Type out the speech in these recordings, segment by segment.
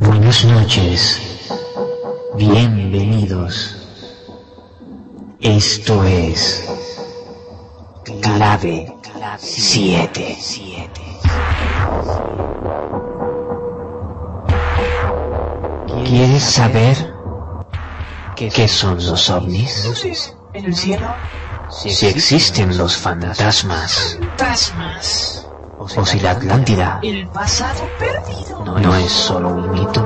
Buenas noches, bienvenidos. Esto es Clave 7. ¿Quieres saber qué son los ovnis? en el cielo. Si existen los fantasmas Fantasmas. O si la Atlántida El pasado perdido. no, es solo un mito.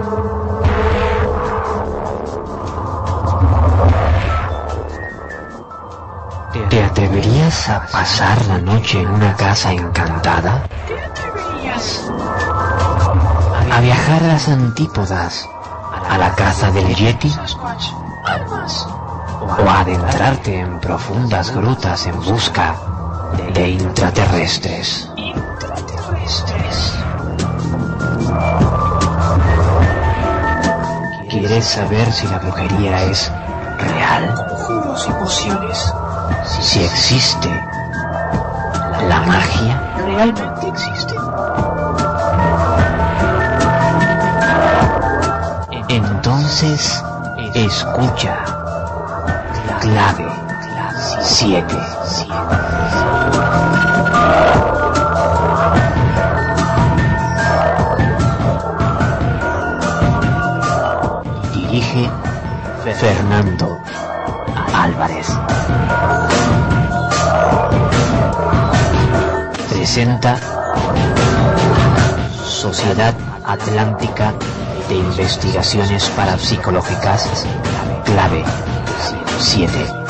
¿Te atreverías a pasar la noche en una casa encantada? ¿Te atreverías? ¿A viajar a las antípodas? ¿A la caza del Yeti? ¿O a adentrarte en profundas grutas en busca de? Intraterrestres. ¿Quieres saber si la brujería es real? Conjuros y pociones. Si existe la magia? ¿Realmente existen? Entonces, escucha. Clave 7. Fernando Álvarez. Presenta Sociedad Atlántica de Investigaciones Parapsicológicas, clave 7.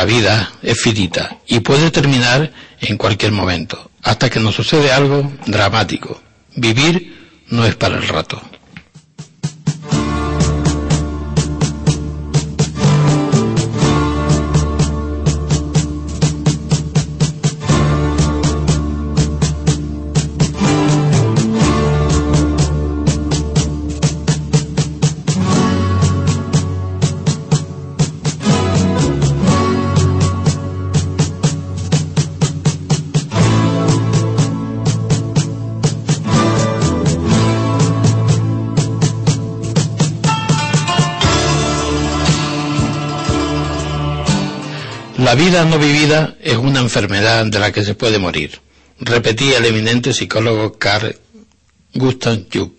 La vida es finita y puede terminar en cualquier momento, hasta que nos sucede algo dramático. Vivir no es para el rato. Vida no vivida es una enfermedad de la que se puede morir, repetía el eminente psicólogo Carl Gustav Jung.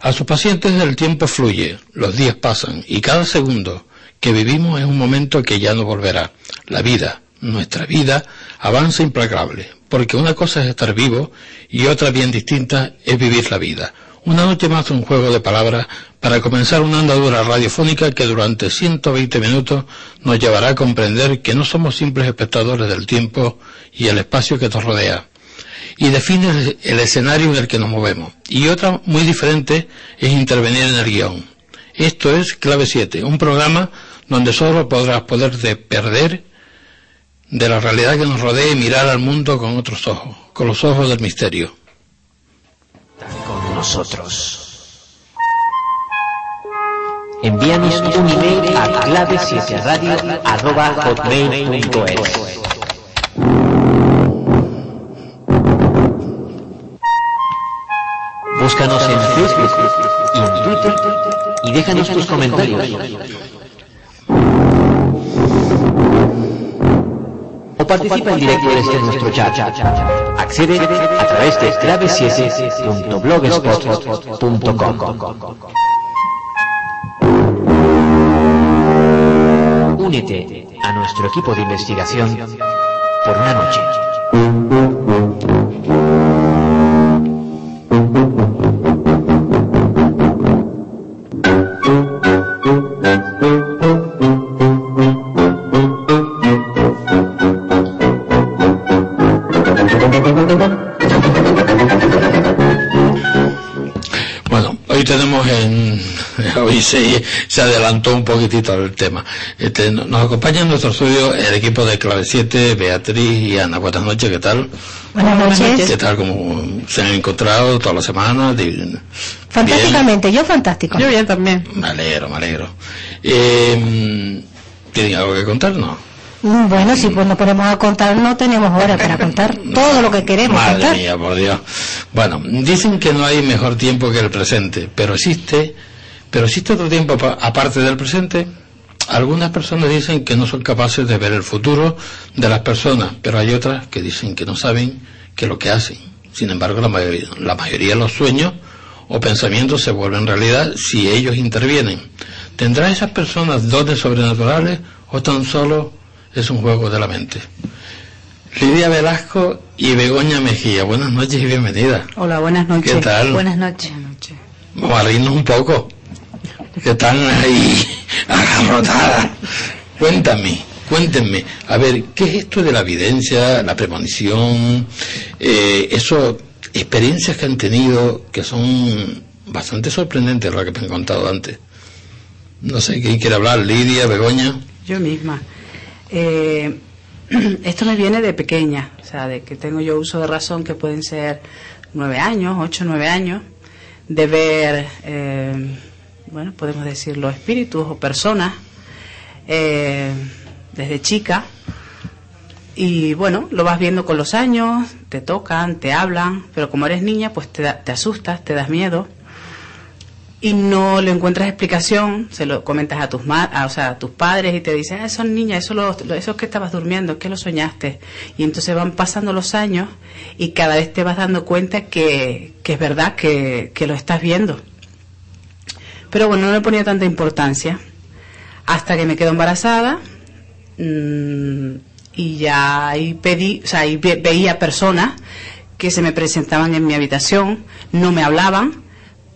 A sus pacientes el tiempo fluye, los días pasan y cada segundo que vivimos es un momento que ya no volverá. La vida, nuestra vida, avanza implacable, porque una cosa es estar vivo y otra bien distinta es vivir la vida. Una noche más un juego de palabras para comenzar una andadura radiofónica que durante 120 minutos nos llevará a comprender que no somos simples espectadores del tiempo y el espacio que nos rodea. Y define el escenario en el que nos movemos. Y otra muy diferente es intervenir en el guion. Esto es Clave 7, un programa donde solo podrás poderte perder de la realidad que nos rodea y mirar al mundo con otros ojos, con los ojos del misterio. Nosotros. Envíanos un email a clave Búscanos en Facebook y en Twitter y déjanos tus comentarios. O participa en directo desde nuestro chat. Accede a través de clave7.blogspot.com. Únete a nuestro equipo de investigación por una noche. Se, adelantó un poquitito al tema. Este, nos acompaña en nuestro estudio el equipo de Clave 7, Beatriz y Ana. Buenas noches, ¿qué tal? Buenas noches. ¿Qué tal? ¿Cómo se han encontrado toda la semana? Fantásticamente, yo fantástico. Yo bien también. Me alegro, me alegro. Eh, ¿Tienen algo que contarnos? Mm, bueno, si pues nos ponemos a contar, no tenemos hora para contar todo lo que queremos Madre mía, por Dios. Bueno, dicen que no hay mejor tiempo que el presente, pero existe pero existe otro tiempo aparte del presente. Algunas personas dicen que no son capaces de ver el futuro de las personas, pero hay otras que dicen que no saben qué es lo que hacen. Sin embargo, la mayoría, la mayoría de los sueños o pensamientos se vuelven realidad si ellos intervienen. ¿Tendrán esas personas dones sobrenaturales o tan solo es un juego de la mente? Lidia Velasco y Begoña Mejía, buenas noches y bienvenida. Hola, buenas noches. ¿Qué tal? Buenas noches. Vamos a reírnos un poco que están ahí agarrotadas. Cuéntame, cuéntenme, a ver, ¿qué es esto de la evidencia, la premonición, eh, experiencias que han tenido que son bastante sorprendentes, lo que me han contado antes? No sé, ¿quién quiere hablar? Lidia, Begoña. Yo misma. Eh, esto me viene de pequeña, o sea, de que tengo yo uso de razón que pueden ser nueve años, ocho, nueve años, de ver eh, bueno, podemos decirlo, espíritus o personas eh, desde chica. Y bueno, lo vas viendo con los años, te tocan, te hablan, pero como eres niña, pues te, te asustas, te das miedo y no le encuentras explicación, se lo comentas a tus o sea, a tus padres y te dicen, ah, son niñas, eso, lo, eso es que estabas durmiendo, que lo soñaste. Y entonces van pasando los años y cada vez te vas dando cuenta que, que es verdad que, que lo estás viendo. Pero bueno, no le ponía tanta importancia. Hasta que me quedo embarazada mm, y ya ahí pedí, o sea, ahí veía personas que se me presentaban en mi habitación, no me hablaban,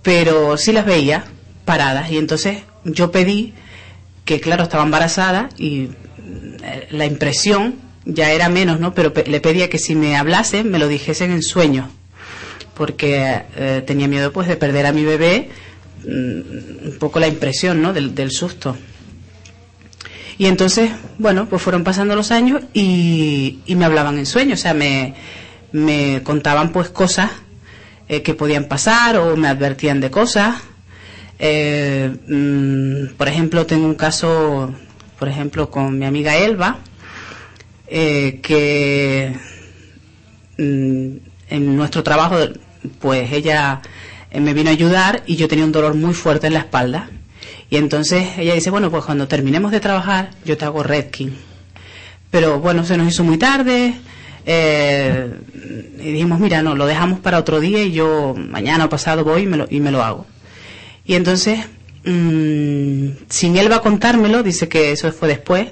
pero sí las veía paradas. Y entonces yo pedí que, claro, estaba embarazada y eh, la impresión ya era menos, ¿no? Pero le pedía que si me hablasen, me lo dijesen en sueños, porque eh, tenía miedo pues de perder a mi bebé Mm, un poco la impresión ¿no? del, susto. Y entonces, bueno, pues fueron pasando los años y, me hablaban en sueños, o sea, me, me contaban pues cosas eh, que podían pasar o me advertían de cosas. Eh, mm, por ejemplo, tengo un caso, por ejemplo, con mi amiga Elba, eh, que mm, en nuestro trabajo, pues ella me vino a ayudar y yo tenía un dolor muy fuerte en la espalda. Y entonces ella dice, bueno, pues cuando terminemos de trabajar, yo te hago Redkin. Pero bueno, se nos hizo muy tarde. Eh, y dijimos, mira, no, lo dejamos para otro día y yo mañana o pasado voy y me lo, y me lo hago. Y entonces, mmm, sin él va a contármelo, dice que eso fue después,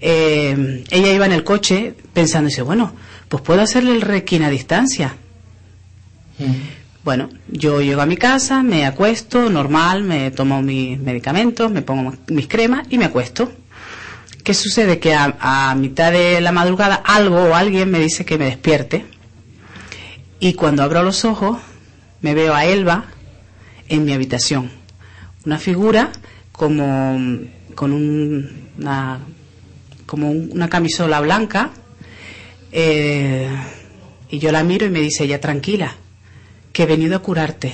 eh, ella iba en el coche pensando, dice, bueno, pues puedo hacerle el Redkin a distancia. Mm Bueno, yo llego a mi casa, me acuesto, normal, me tomo mis medicamentos, me pongo mis cremas y me acuesto. ¿Qué sucede? Que a, mitad de la madrugada algo o alguien me dice que me despierte. Y cuando abro los ojos, me veo a Elba en mi habitación. Una figura como con un- una, camisola blanca. eh, y yo la miro y me dice ella, tranquila, que he venido a curarte.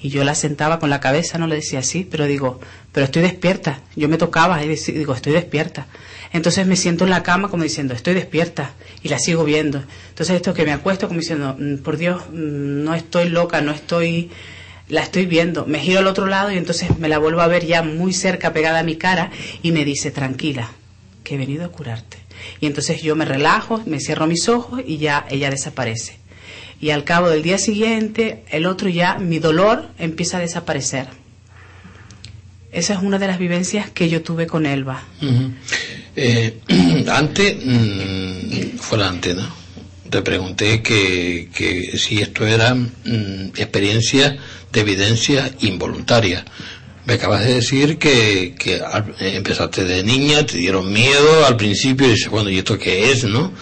Y yo la sentaba con la cabeza, no le decía así, pero digo, pero estoy despierta. Yo me tocaba y digo, estoy despierta. Entonces me siento en la cama como diciendo, estoy despierta. Y la sigo viendo. Entonces esto que me acuesto como diciendo, "Mm, por Dios, mm, no estoy loca, no estoy, la estoy viendo. Me giro al otro lado y entonces me la vuelvo a ver ya muy cerca, pegada a mi cara, y me dice, tranquila, que he venido a curarte. Y entonces yo me relajo, me cierro mis ojos y ya ella desaparece. Y al cabo del día siguiente, el otro ya, mi dolor empieza a desaparecer. Esa es una de las vivencias que yo tuve con Elba. Eh, antes, mm, fuera antes, ¿no? Te pregunté que, que si esto era mm, experiencia de evidencia involuntaria. Me acabas de decir que, que eh, empezaste de niña, te dieron miedo al principio y dices, bueno, ¿y esto qué es, no?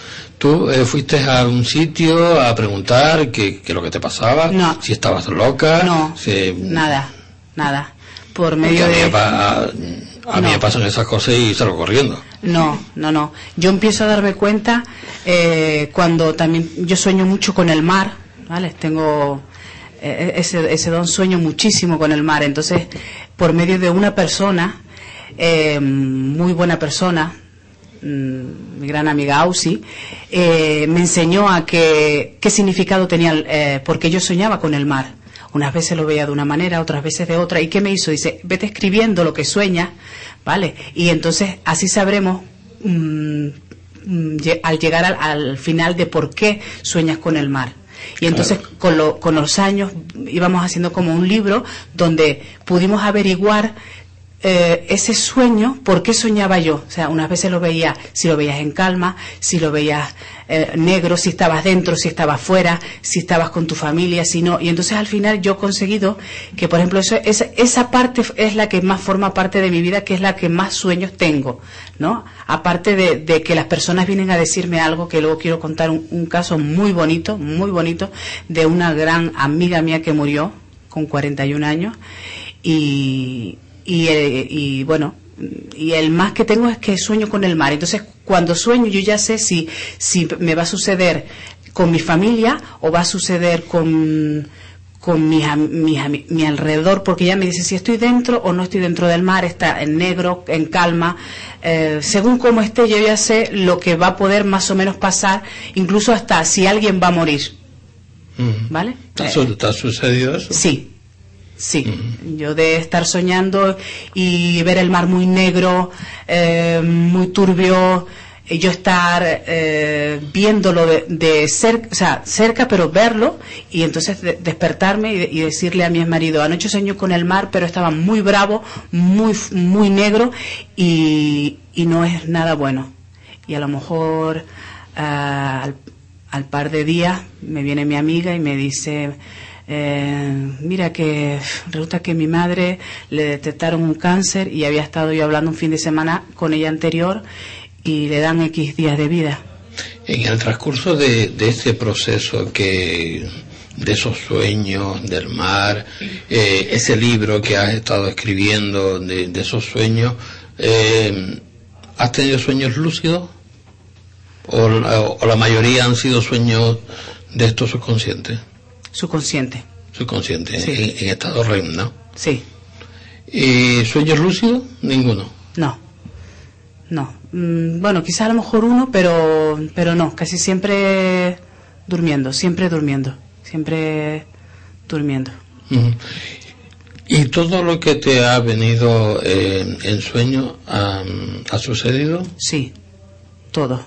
¿Tú eh, fuiste a un sitio a preguntar qué, qué lo que te pasaba? No. Si estabas loca. No, si- nada, nada. Por Porque medio a mí, me de... a mí me pasan esas cosas y salgo corriendo. No, no, no. Yo empiezo a darme cuenta eh, cuando también yo sueño mucho con el mar, ¿vale? Tengo eh, ese, ese don, sueño muchísimo con el mar. Entonces, por medio de una persona, eh, muy buena persona, mi gran amiga Ausi, eh, me enseñó a que, qué significado tenía, eh, porque yo soñaba con el mar. Unas veces lo veía de una manera, otras veces de otra. ¿Y qué me hizo? Dice, vete escribiendo lo que sueñas, ¿vale? Y entonces así sabremos mm, mm, al llegar al, al final de por qué sueñas con el mar. Y entonces Claro. con, lo- con los años íbamos haciendo como un libro donde pudimos averiguar eh, ese sueño, ¿por qué soñaba yo? O sea, unas veces lo veía, si lo veías en calma, si lo veías eh, negro, si estabas dentro, si estabas fuera, si estabas con tu familia, si no. Y entonces al final yo he conseguido que, por ejemplo, eso, esa, esa parte es la que más forma parte de mi vida, que es la que más sueños tengo, ¿no? Aparte de, que las personas vienen a decirme algo, que luego quiero contar un, un caso muy bonito, muy bonito, de una gran amiga mía que murió con 41 años y, y, eh, y bueno, y el más que tengo es que sueño con el mar. Entonces, cuando sueño, yo ya sé si, si me va a suceder con mi familia o va a suceder con, con mis ami- mi alrededor, porque ella me dice si estoy dentro o no estoy dentro del mar, está en negro, en calma. Eh, según cómo esté, yo ya sé lo que va a poder más o menos pasar, incluso hasta si alguien va a morir. ¿Vale? ¿Te ha, Eh, su- te ha sucedido eso? Sí, sí. Yo de estar soñando y ver el mar muy negro, eh, muy turbio, y yo estar eh, viéndolo de, de cerca, o sea, cerca, pero verlo, y entonces de- despertarme y, y decirle a mi marido, anoche soñé con el mar, pero estaba muy bravo, muy, muy negro, y, y no es nada bueno. Y a lo mejor al, al par de días me viene mi amiga y me dice, eh, mira que resulta que mi madre le detectaron un cáncer y había estado yo hablando un fin de semana con ella anterior y le dan X días de vida. En el transcurso de, de este proceso que de esos sueños del mar, eh, ese libro que has estado escribiendo de, de esos sueños, eh, ¿has tenido sueños lúcidos? ¿O la, o la mayoría han sido sueños de estos subconscientes? Subconsciente, Subconscientes, Sí. en, en estado REM, ¿no? sí, ¿Y sueños lúcidos? Ninguno. no, no. Mm, bueno, quizás a lo mejor uno, pero, pero no, casi siempre durmiendo, siempre durmiendo, siempre durmiendo. ¿Y todo lo que te ha venido eh, en sueño ha, ha sucedido? Sí, todo.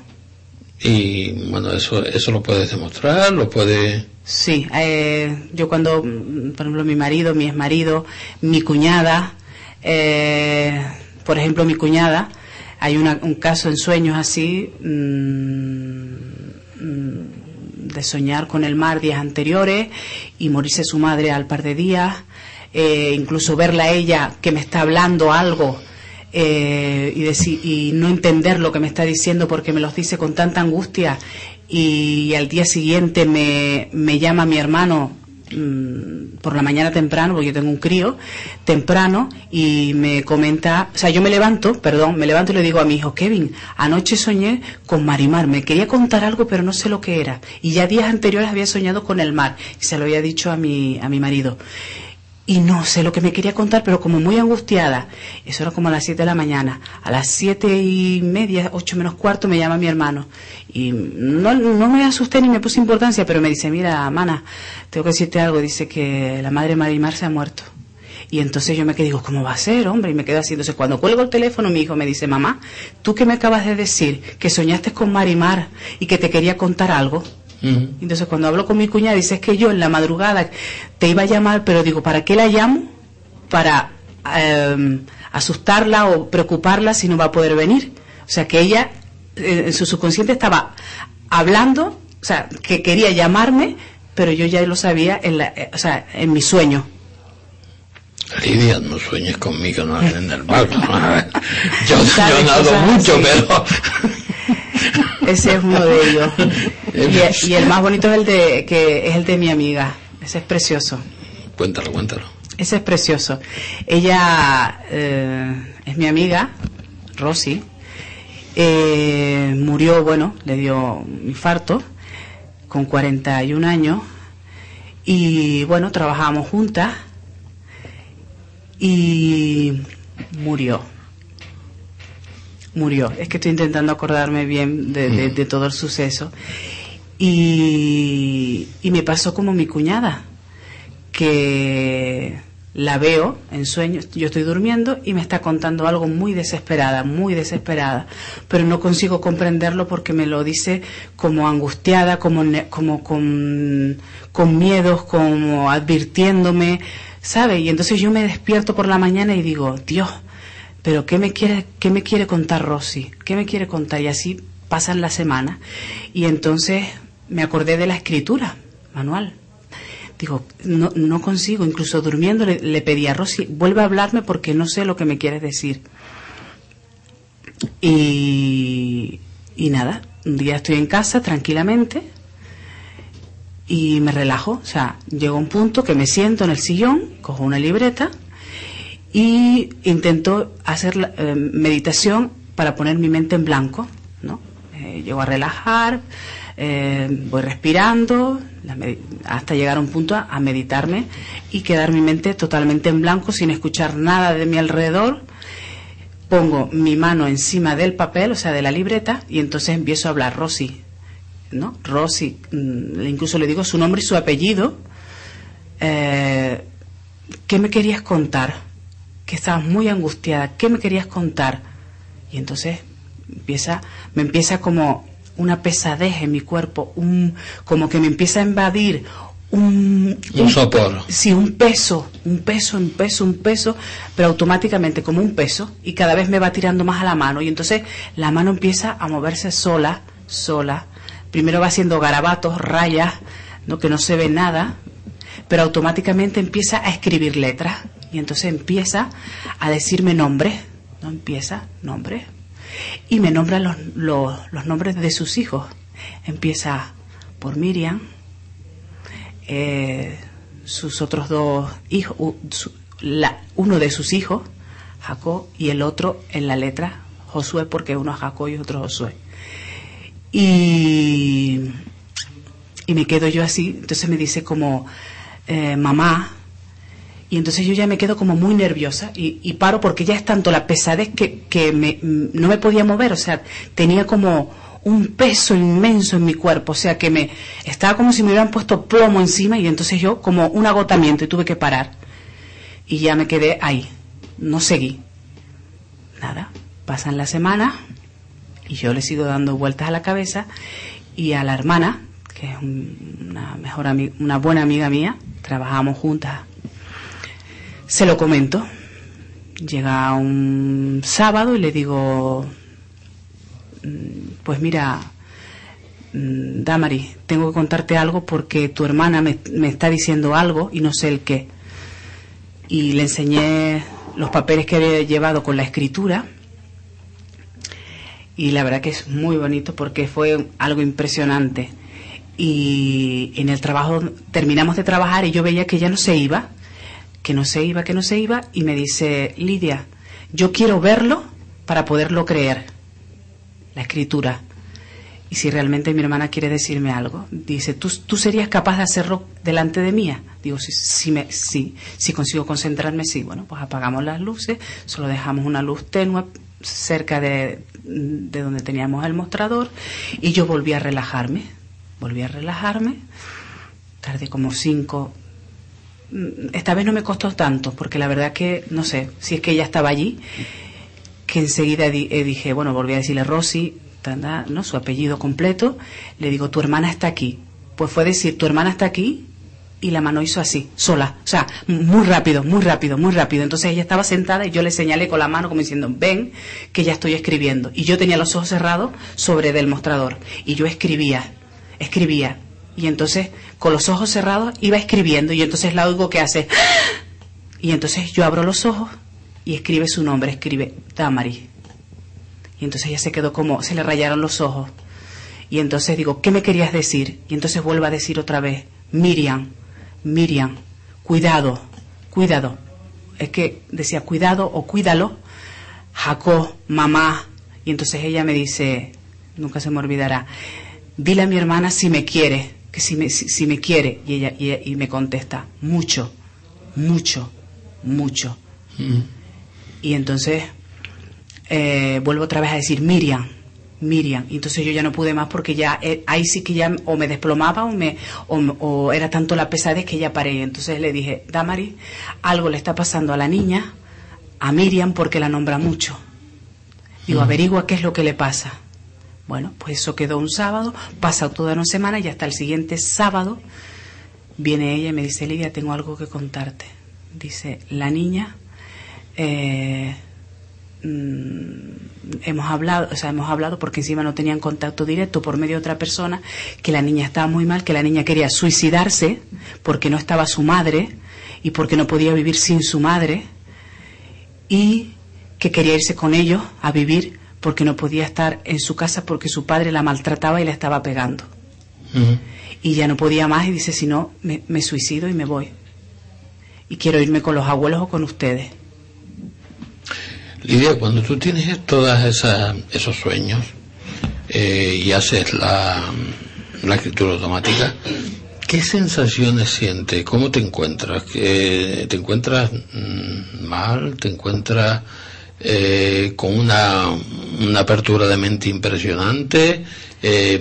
Y bueno, eso, eso lo puedes demostrar, lo puedes... Sí, eh, yo cuando, por ejemplo, mi marido, mi exmarido, mi cuñada, eh, por ejemplo, mi cuñada, hay una- un caso en sueños así, mm, mm, de soñar con el mar días anteriores y morirse su madre al par de días, eh, incluso verla a ella que me está hablando algo eh, y, y no entender lo que me está diciendo porque me los dice con tanta angustia y al día siguiente me, me llama mi hermano mm, por la mañana temprano, porque yo tengo un crío, temprano, y me comenta, o sea, yo me levanto, perdón, me levanto y le digo a mi hijo, Kevin, anoche soñé con Marimar, me quería contar algo, pero no sé lo que era. Y ya días anteriores había soñado con el mar, y se lo había dicho a mi, a mi marido y no sé lo que me quería contar, pero como muy angustiada. Eso era como a las 7 de la mañana. A las siete y media, ocho menos cuarto, me llama mi hermano. Y no, no me asusté ni me puse importancia, pero me dice, mira, mana, tengo que decirte algo. Dice que la madre Marimar se ha muerto. Y entonces yo me quedé, digo, ¿cómo va a ser, hombre? Y me quedo así. Entonces cuando cuelgo el teléfono, mi hijo me dice, mamá, ¿tú qué me acabas de decir? Que soñaste con Marimar y que te quería contar algo. Entonces cuando hablo con mi cuñada, dice, es que yo en la madrugada te iba a llamar, pero digo, ¿para qué la llamo? Para em, asustarla o preocuparla si no va a poder venir. O sea, que ella eh, en su subconsciente estaba hablando, o sea, que quería llamarme, pero yo ya lo sabía en, la, eh, o sea, en mi sueño. Lidia, no sueñes conmigo, no en el barco. Yo, yo nado mucho, pero... Ese es uno de ellos. Y, y el más bonito es el de que es el de mi amiga. Ese es precioso. Cuéntalo, cuéntalo. Ese es precioso. Ella eh, es mi amiga, Rosy. Eh, murió, bueno, le dio un infarto con 41 años. Y bueno, trabajábamos juntas. Y murió. Murió. Es que estoy intentando acordarme bien de, de- de todo el suceso. Y, y me pasó como mi cuñada que la veo en sueños, yo estoy durmiendo y me está contando algo muy desesperada, muy desesperada, pero no consigo comprenderlo porque me lo dice como angustiada, como, como con, con miedos, como advirtiéndome, ¿sabe? Y entonces yo me despierto por la mañana y digo, Dios, pero ¿qué me quiere, qué me quiere contar Rosy? ¿Qué me quiere contar? Y así pasan las semanas. Y entonces me acordé de la escritura manual. Digo, no, no consigo, incluso durmiendo le, pedí a Rosy, vuelve a hablarme porque no sé lo que me quieres decir. Y, y nada, un día estoy en casa tranquilamente y me relajo. O sea, llego a un punto que me siento en el sillón, cojo una libreta y intento hacer eh, meditación para poner mi mente en blanco, ¿no? Eh, llego a relajar, eh, voy respirando hasta llegar a un punto a, a meditarme y quedar mi mente totalmente en blanco sin escuchar nada de mi alrededor. Pongo mi mano encima del papel, o sea, de la libreta, y entonces empiezo a hablar, Rosy, ¿no? Rosy, mm, incluso le digo su nombre y su apellido. ¿Qué me querías contar? Que estabas muy angustiada. ¿Qué me querías contar? Y entonces empieza, me empieza como una pesadez en mi cuerpo, un, como que me empieza a invadir un, Un sopor. Sí, un peso, un peso, un peso, un peso, pero automáticamente como un peso y cada vez me va tirando más a la mano y entonces la mano empieza a moverse sola, sola. Primero va haciendo garabatos, rayas, no que no se ve nada, pero automáticamente empieza a escribir letras y entonces empieza a decirme nombres, no empieza nombres y me nombra los, los, nombres de sus hijos. Empieza por Miriam, eh, sus otros dos hijos, su- uno de sus hijos, Jacob, y el otro en la letra Josué, porque uno es Jacob y otro Josué. Y, y me quedo yo así, entonces me dice como, eh, mamá, y entonces yo ya me quedo como muy nerviosa y, paro porque ya es tanto la pesadez que, que me- no me podía mover, o sea, tenía como un peso inmenso en mi cuerpo, o sea, que me estaba como si me hubieran puesto plomo encima y entonces yo como un agotamiento y tuve que parar. Y ya me quedé ahí, no seguí. Nada, pasan las semanas y yo le sigo dando vueltas a la cabeza y a la hermana, que es un- una mejor una buena amiga mía, trabajamos juntas se lo comento. Llega un sábado y le digo, mm, pues mira, mm, Damari, tengo que contarte algo porque tu hermana me, me está diciendo algo y no sé el qué. Y le enseñé los papeles que había llevado con la escritura y la verdad que es muy bonito porque fue algo impresionante. Y en el trabajo terminamos de trabajar y yo veía que ya no se iba, que no se iba, que no se iba y me dice, Lidia, yo quiero verlo para poderlo creer, la escritura. Y si realmente mi hermana quiere decirme algo, dice, ¿tú, tú serías capaz de hacerlo delante de mía? Digo, sí, sí, me, sí, si consigo concentrarme, sí. Bueno, pues apagamos las luces, solo dejamos una luz tenue cerca de, de donde teníamos el mostrador y yo volví a relajarme, volví a relajarme, tardé como cinco, esta vez no me costó tanto, porque la verdad que, no sé, si es que ella estaba allí, que enseguida eh, dije, bueno, volví a decirle Rosy, tanda, ¿no? su apellido completo, le digo, tu hermana está aquí. Pues fue decir, tu hermana está aquí, y la mano hizo así, sola, o sea, muy rápido, muy rápido, muy rápido. Entonces ella estaba sentada y yo le señalé con la mano como diciendo, ven, que ya estoy escribiendo. Y yo tenía los ojos cerrados sobre del mostrador. Y yo escribía, escribía. Y entonces, con los ojos cerrados, iba escribiendo. Y entonces la oigo que hace, y entonces yo abro los ojos y escribe su nombre, escribe Damari. Y entonces ella se quedó como, se le rayaron los ojos. Y entonces digo, ¿qué me querías decir? Y entonces vuelvo a decir otra vez, Miriam, Miriam, cuidado, cuidado. Es que decía cuidado o cuídalo, Jacob, mamá. Y entonces ella me dice, nunca se me olvidará, dile a mi hermana si me quiere, que si me, si, si me quiere. Y ella y, y me contesta, mucho, mucho, mucho. Y entonces eh, vuelvo otra vez a decir Miriam, Miriam. Y entonces yo ya no pude más porque ya eh, ahí sí que ya o me desplomaba o, me, o, o era tanto la pesadez que ya paré. Entonces le dije, Damari, algo le está pasando a la niña, a Miriam, porque la nombra mucho. Digo, averigua qué es lo que le pasa. Bueno, pues eso quedó un sábado, pasa toda una semana y hasta el siguiente sábado viene ella y me dice, Lidia, tengo algo que contarte. Dice, la niña, eh, mm, hemos hablado, o sea, hemos hablado porque encima no tenían contacto directo por medio de otra persona, que la niña estaba muy mal, que la niña quería suicidarse porque no estaba su madre y porque no podía vivir sin su madre y que quería irse con ellos a vivir porque no podía estar en su casa porque su padre la maltrataba y la estaba pegando. Y ya no podía más y dice, si no, me, me suicido y me voy. Y quiero irme con los abuelos o con ustedes. Lidia, cuando tú tienes todos esos sueños eh, y haces la, la escritura automática, ¿qué sensaciones sientes? ¿Cómo te encuentras? ¿Que ¿Te encuentras mm, mal? ¿Te encuentras eh, con una, una apertura de mente impresionante? Eh,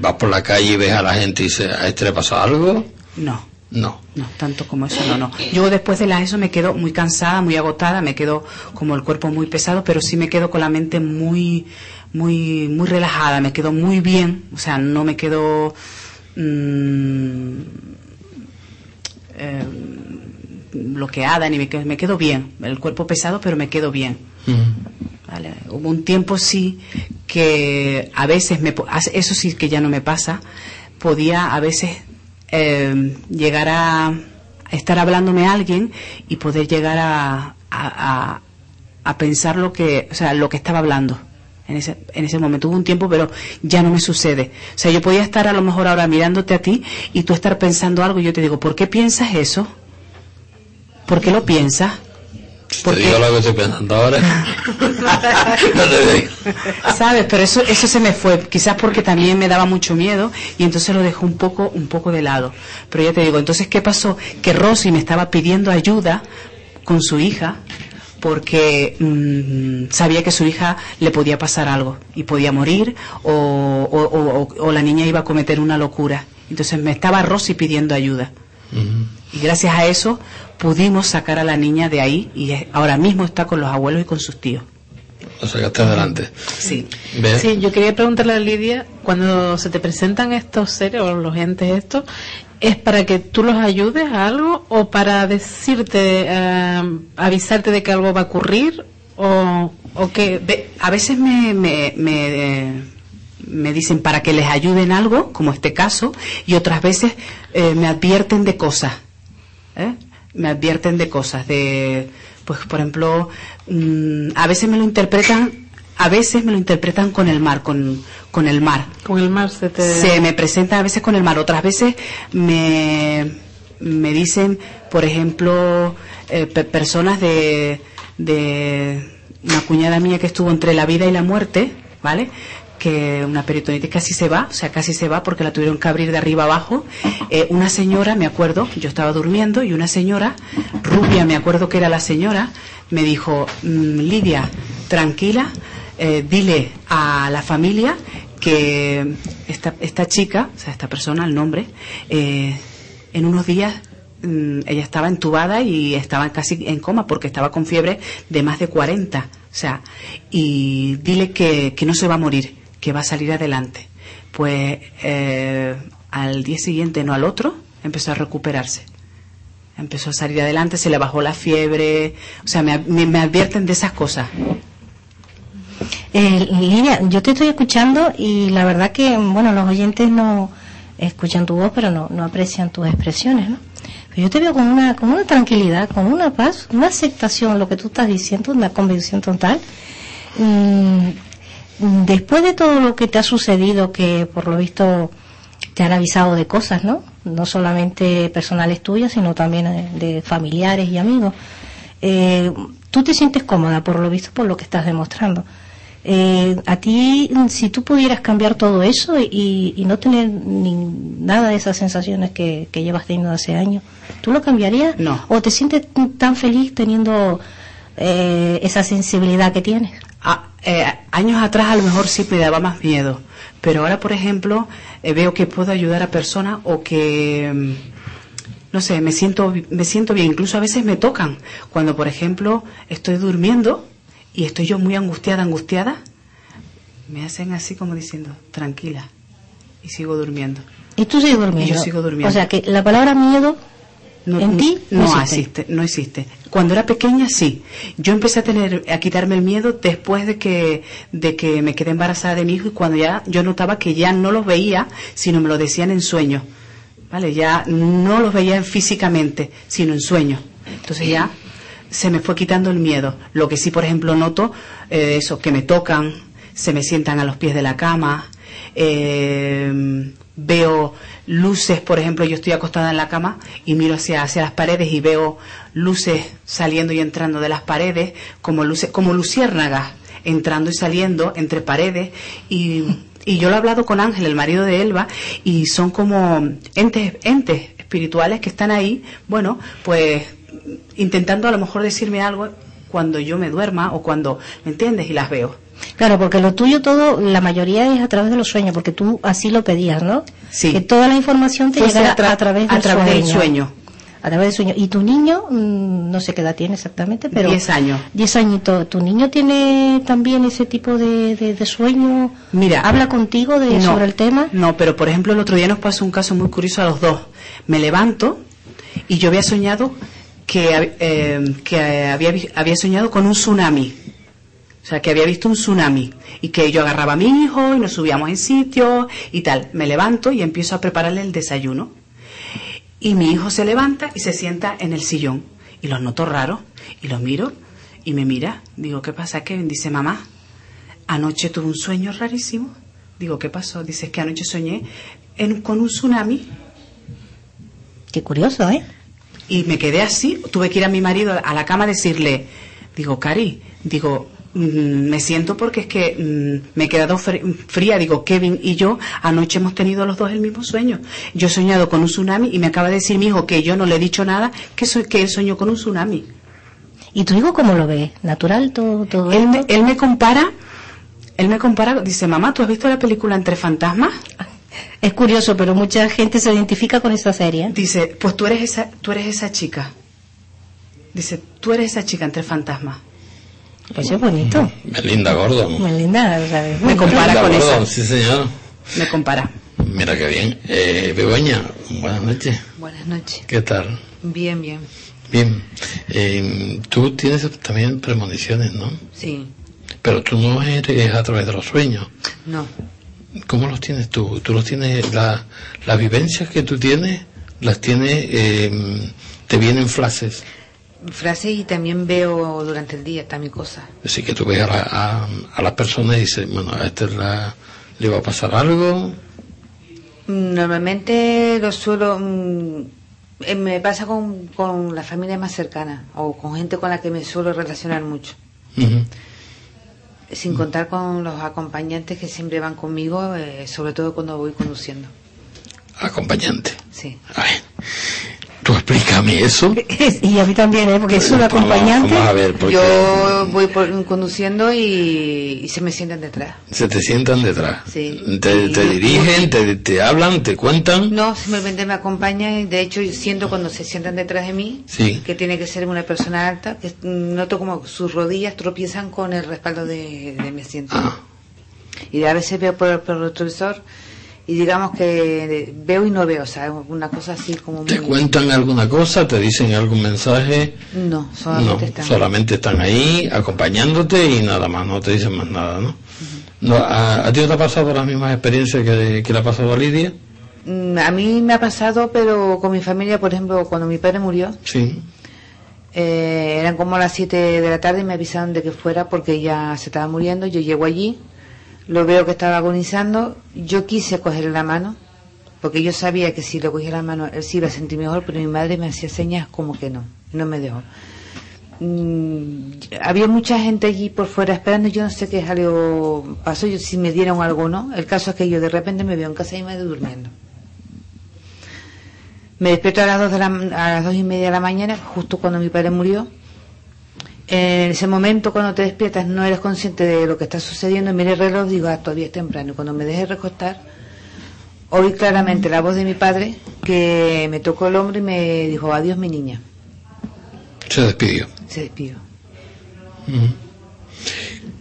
¿Vas por la calle y ves a la gente y dices, ¿a este le pasa algo? No, No. no, tanto como eso no, no. Yo después de la ESO me quedo muy cansada, muy agotada, me quedo como el cuerpo muy pesado, pero sí me quedo con la mente muy, muy, muy relajada, me quedo muy bien, o sea, no me quedo mm, eh, bloqueada ni me quedo, me quedo bien, el cuerpo pesado, pero me quedo bien. Vale, Hubo un tiempo sí que a veces, me, eso sí que ya no me pasa, podía a veces eh, llegar a estar hablándome a alguien y poder llegar a, a, a- a pensar lo que, o sea, lo que estaba hablando. En ese, en ese momento hubo un tiempo, pero ya no me sucede. O sea, yo podía estar a lo mejor ahora mirándote a ti y tú estar pensando algo y yo te digo, ¿por qué piensas eso? ¿Por qué lo piensas? Si ¿Por te digo lo que estoy pensando ahora, no te digo. ¿Sabes? Pero eso, eso se me fue, quizás porque también me daba mucho miedo y entonces lo dejé un poco, un poco de lado. Pero ya te digo, entonces, ¿qué pasó? Que Rosy me estaba pidiendo ayuda con su hija porque mm, sabía que su hija le podía pasar algo y podía morir o, o- o- o- o la niña iba a cometer una locura. Entonces me estaba Rosy pidiendo ayuda. Y gracias a eso pudimos sacar a la niña de ahí y ahora mismo está con los abuelos y con sus tíos. Lo sacaste adelante. Sí. ¿Ves? Sí, yo quería preguntarle a Lidia, cuando se te presentan estos seres o los entes estos, ¿es para que tú los ayudes a algo o para decirte, eh, avisarte de que algo va a ocurrir o, o que... Ve, a veces me, me, me, me dicen para que les ayuden algo, como este caso, y otras veces eh, me advierten de cosas. ¿eh? Me advierten de cosas, de, pues por ejemplo, mm, a veces me lo interpretan, a veces me lo interpretan con el mar, con, con el mar. Con el mar se te... Se me presentan a veces con el mar, otras veces me, me dicen, por ejemplo, eh, pe- personas de, de una cuñada mía que estuvo entre la vida y la muerte, ¿vale? Que una peritonitis casi se va, o sea, casi se va porque la tuvieron que abrir de arriba abajo. Eh, una señora, me acuerdo, yo estaba durmiendo y una señora, rubia, me acuerdo que era la señora, me dijo, "Mm, Lidia, tranquila, eh, dile a la familia que esta, esta chica, o sea, esta persona, el nombre, eh, en unos días mm, ella estaba entubada y estaba casi en coma porque estaba con fiebre de más de 40. O sea, y dile que, que no se va a morir, que va a salir adelante. Pues eh, al día siguiente, no al otro, empezó a recuperarse. Empezó a salir adelante, se le bajó la fiebre. O sea, me, me- advierten de esas cosas. Eh, Lidia, yo te estoy escuchando y la verdad que, bueno, los oyentes no escuchan tu voz, pero no, no aprecian tus expresiones, ¿no? Pero yo te veo con una, con una tranquilidad, con una paz, una aceptación, lo que tú estás diciendo, una convicción total. Mm, después de todo lo que te ha sucedido, que por lo visto te han avisado de cosas, ¿no? No solamente personales tuyas, sino también eh, de familiares y amigos. Eh, tú te sientes cómoda, por lo visto, por lo que estás demostrando. Eh, a ti, si tú pudieras cambiar todo eso y, y no tener ni nada de esas sensaciones que, que llevas teniendo hace años, ¿tú lo cambiarías? No. ¿O te sientes tan feliz teniendo eh, esa sensibilidad que tienes? Ah, eh, años atrás a lo mejor sí me daba más miedo, pero ahora, por ejemplo, eh, veo que puedo ayudar a personas o que, mm, no sé, me siento, me siento bien. Incluso a veces me tocan. Cuando, por ejemplo, estoy durmiendo y estoy yo muy angustiada, angustiada, me hacen así como diciendo, tranquila, y sigo durmiendo. Y tú sigues durmiendo. Y yo sigo durmiendo. O sea que la palabra miedo No, en ti no, no existe. existe. no existe. Cuando era pequeña sí. Yo empecé a tener a quitarme el miedo después de que de que me quedé embarazada de mi hijo y cuando ya yo notaba que ya no los veía, sino me lo decían en sueños. ¿Vale? Ya no los veía físicamente, sino en sueños. Entonces ya se me fue quitando el miedo. Lo que sí, por ejemplo, noto eh, eso que me tocan, se me sientan a los pies de la cama, eh, veo luces, por ejemplo, yo estoy acostada en la cama y miro hacia, hacia las paredes y veo luces saliendo y entrando de las paredes, como luces, como luciérnagas, entrando y saliendo entre paredes y, y yo lo he hablado con Ángel, el marido de Elba, y son como entes, entes espirituales que están ahí, bueno, pues intentando a lo mejor decirme algo cuando yo me duerma o cuando, ¿me entiendes? Y las veo. Claro, porque lo tuyo todo, la mayoría es a través de los sueños, porque tú así lo pedías, ¿no? Sí. Que toda la información te Fuese llegara a tra- a, través, a del, través del sueño. sueño. A través del sueño. Y tu niño, mm, no sé qué edad tiene exactamente, pero... Diez años. Diez añitos. ¿Tu niño tiene también ese tipo de, de, de sueño? Mira, ¿Habla contigo de, No, sobre el tema? No, pero por ejemplo el otro día nos pasó un caso muy curioso a los dos. Me levanto y yo había soñado que, eh, que había, había soñado con un tsunami. O sea, que había visto un tsunami y que yo agarraba a mi hijo y nos subíamos en sitio y tal. Me levanto y empiezo a prepararle el desayuno. Y mi hijo se levanta y se sienta en el sillón. Y los noto raros y los miro y me mira. Digo, ¿qué pasa, Kevin? Dice, mamá, anoche tuve un sueño rarísimo. Digo, ¿qué pasó? Dice, es que anoche soñé en- con un tsunami Qué curioso, ¿eh? y me quedé así. Tuve que ir a mi marido a la cama a decirle, digo, Cari, digo, me siento porque es que mm, me he quedado fría. Digo, Kevin y yo anoche hemos tenido los dos el mismo sueño. Yo he soñado con un tsunami y me acaba de decir mi hijo que yo no le he dicho nada, que, soy, que él soñó con un tsunami. ¿Y tu hijo cómo lo ve? ¿Natural todo, todo Él me, él me compara, él me compara, dice, mamá, ¿tú has visto la película Entre Fantasmas? Es curioso, pero mucha gente se identifica con esa serie. Dice, pues tú eres esa, tú eres esa chica. Dice, tú eres esa chica entre fantasmas. Pues es bonito. Melinda Gordon. Muy linda, ¿sabes? Me compara Melinda con Gordon, esa. sí señor. Me compara. Mira qué bien. Eh, Begoña, buenas noches. Buenas noches. ¿Qué tal? Bien, bien. Bien. Eh, tú tienes también premoniciones, ¿no? Sí. Pero tú no eres a través de los sueños. No. ¿Cómo los tienes tú? ¿Tú los tienes, la- las vivencias que tú tienes, las tienes, eh, te vienen flashes? Frases y también veo durante el día también cosas. Es decir, que tú ves a, la- a, a las personas y dices, bueno, a esta es la, le va a pasar algo. Normalmente lo suelo. mm, eh, me pasa con, con la familia más cercana o con gente con la que me suelo relacionar mucho. Sin contar con los acompañantes que siempre van conmigo, eh, sobre todo cuando voy conduciendo. Acompañante. Sí. A ver, tú explícame eso. y a mí también, ¿eh? porque es un acompañante. Vamos a ver, porque Yo voy por- conduciendo y, y se me sientan detrás. se te sientan detrás. Sí. Te, Y- te dirigen, te, te hablan, te cuentan. No, simplemente me acompañan y de hecho yo siento cuando se sientan detrás de mí Sí. que tiene que ser una persona alta, que noto como sus rodillas tropiezan con el respaldo de, de mi asiento. Ah, Y a veces veo por, por el retrovisor y digamos que veo y no veo, o sea, una cosa así como te cuentan alguna cosa, te dicen algún mensaje. No, No, solamente están... solamente están ahí acompañándote y nada más, no te dicen más nada, ¿no? no ¿a, a ti no te ha pasado las mismas experiencias que, que le ha pasado a Lidia? Mm, A mí me ha pasado, pero con mi familia, por ejemplo, cuando mi padre murió, Sí. Eh, eran como las 7 de la tarde y me avisaron de que fuera porque ya se estaba muriendo. Yo llego allí, lo veo que estaba agonizando. Yo quise cogerle la mano porque yo sabía que si le cogía la mano él sí iba a sentir mejor, pero mi madre me hacía señas como que no, no me dejó. Mm, había mucha gente allí por fuera esperando, yo no sé qué algo pasó, yo, si me dieron algo o no. El caso es que yo de repente me veo en casa y me durmiendo. Me despierto a las dos, de la, a las dos y media de la mañana, justo cuando mi padre murió. En ese momento, cuando te despiertas, no eres consciente de lo que está sucediendo. Miré el reloj, digo, ah, todavía es temprano. Y cuando me dejé recostar, oí claramente la voz de mi padre que me tocó el hombro y me dijo, adiós, mi niña. Se despidió. Se despidió.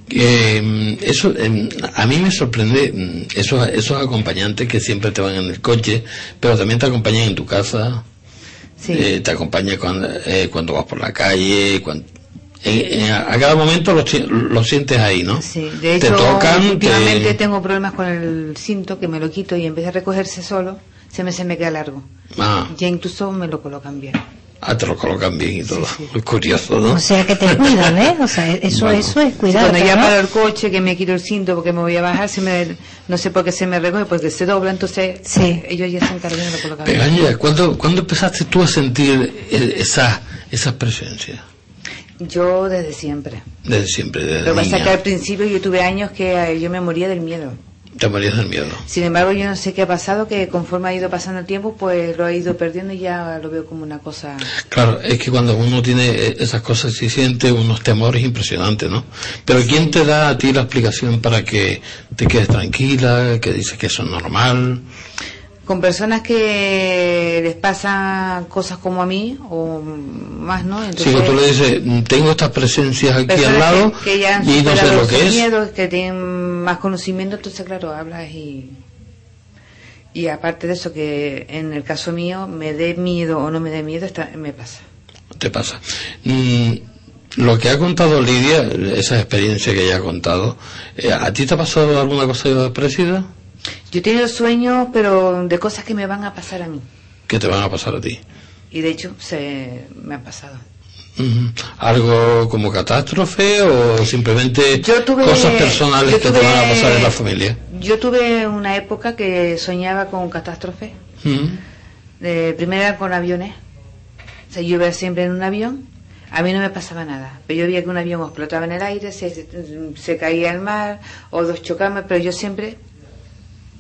Eh, eso eh, a mí me sorprende mm, esos, esos acompañantes que siempre te van en el coche, pero también te acompañan en tu casa, Sí. eh, te acompañan cuando, eh, cuando vas por la calle, cuan- en- en- a cada momento lo, lo sientes ahí, ¿no? Sí, de te hecho, tocan, últimamente te- tengo problemas con el cinto, que me lo quito y en vez de recogerse solo, se me, se me queda largo. ah, Ya incluso me lo colocan bien. ah, te lo colocan bien y todo. sí. Es curioso, ¿no? O sea que te cuidan, ¿eh? O sea, eso, Bueno. eso es Sí, cuidado. cuando ya paro el coche, que me quito el cinto porque me voy a bajar, se me, no sé por qué se me recoge, porque se dobla, entonces Sí. ellos ya se encargan de lo colocar. Pegaña, ¿cuándo, ¿cuándo empezaste tú a sentir eh, esa, esa presencia? Yo desde siempre. Desde siempre, desde Lo que pasa es que al principio yo tuve años que eh, yo me moría del miedo. Te morías del miedo. Sin embargo, yo no sé qué ha pasado, que conforme ha ido pasando el tiempo, pues lo he ido perdiendo y ya lo veo como una cosa... Claro, es que cuando uno tiene eh, esas cosas y siente unos temores impresionantes, ¿no? Pero ¿quién te da a ti la explicación para que te quedes tranquila, que dices que eso es normal? Con personas que les pasan cosas como a mí, o más, ¿no? Si tú le dices, "Mm, tengo estas presencias aquí al lado que, que ya han y no sé lo que es. miedos, que tienen más conocimiento, entonces claro, hablas y y aparte de eso que en el caso mío me dé miedo o no me dé miedo, está, me pasa. te pasa. Mm, lo que ha contado Lidia, esa experiencia que ella ha contado, eh, ¿a ti te ha pasado alguna cosa parecida? Yo he tenido sueños, pero de cosas que me van a pasar a mí. que te van a pasar a ti? Y de hecho se me han pasado. ¿Algo como catástrofe o simplemente tuve- cosas personales que te van a pasar en la familia? Yo tuve una época que soñaba con catástrofe. Ujú. De, primero con aviones. O sea, yo iba siempre en un avión. A mí no me pasaba nada. Pero yo veía que un avión explotaba en el aire, se, se caía al mar, o dos chocaban, pero yo siempre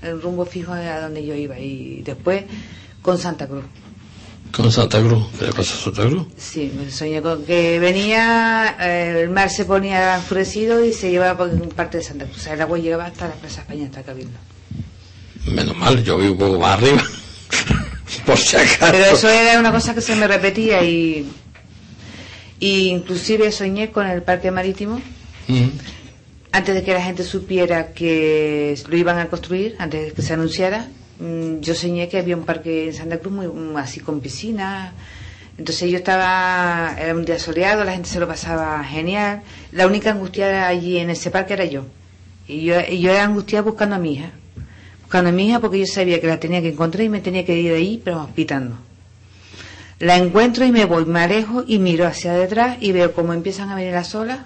el rumbo fijo a donde yo iba. Y después con Santa Cruz. Con Santa Cruz, ¿qué le pasa a Santa Cruz? Sí, me soñé con que venía, eh, el mar se ponía enfurecido y se llevaba por parte de Santa Cruz. O sea, el agua llegaba hasta la Plaza España, hasta Cabildo. Menos mal, yo vivo un poco más arriba. Por si acaso. Pero eso era una cosa que se me repetía y, y inclusive soñé con el parque marítimo. Antes de que la gente supiera que lo iban a construir, antes de que se anunciara. mm, Yo soñé que había un parque en Santa Cruz muy mm, así con piscina. Entonces yo estaba, era un día soleado, la gente se lo pasaba genial. La única angustiada allí en ese parque era yo. Y yo, era angustiada buscando a mi hija. buscando a mi hija porque yo sabía que la tenía que encontrar y me tenía que ir de ahí, pero pitando. La encuentro y me voy, me alejo y miro hacia detrás y veo cómo empiezan a venir las olas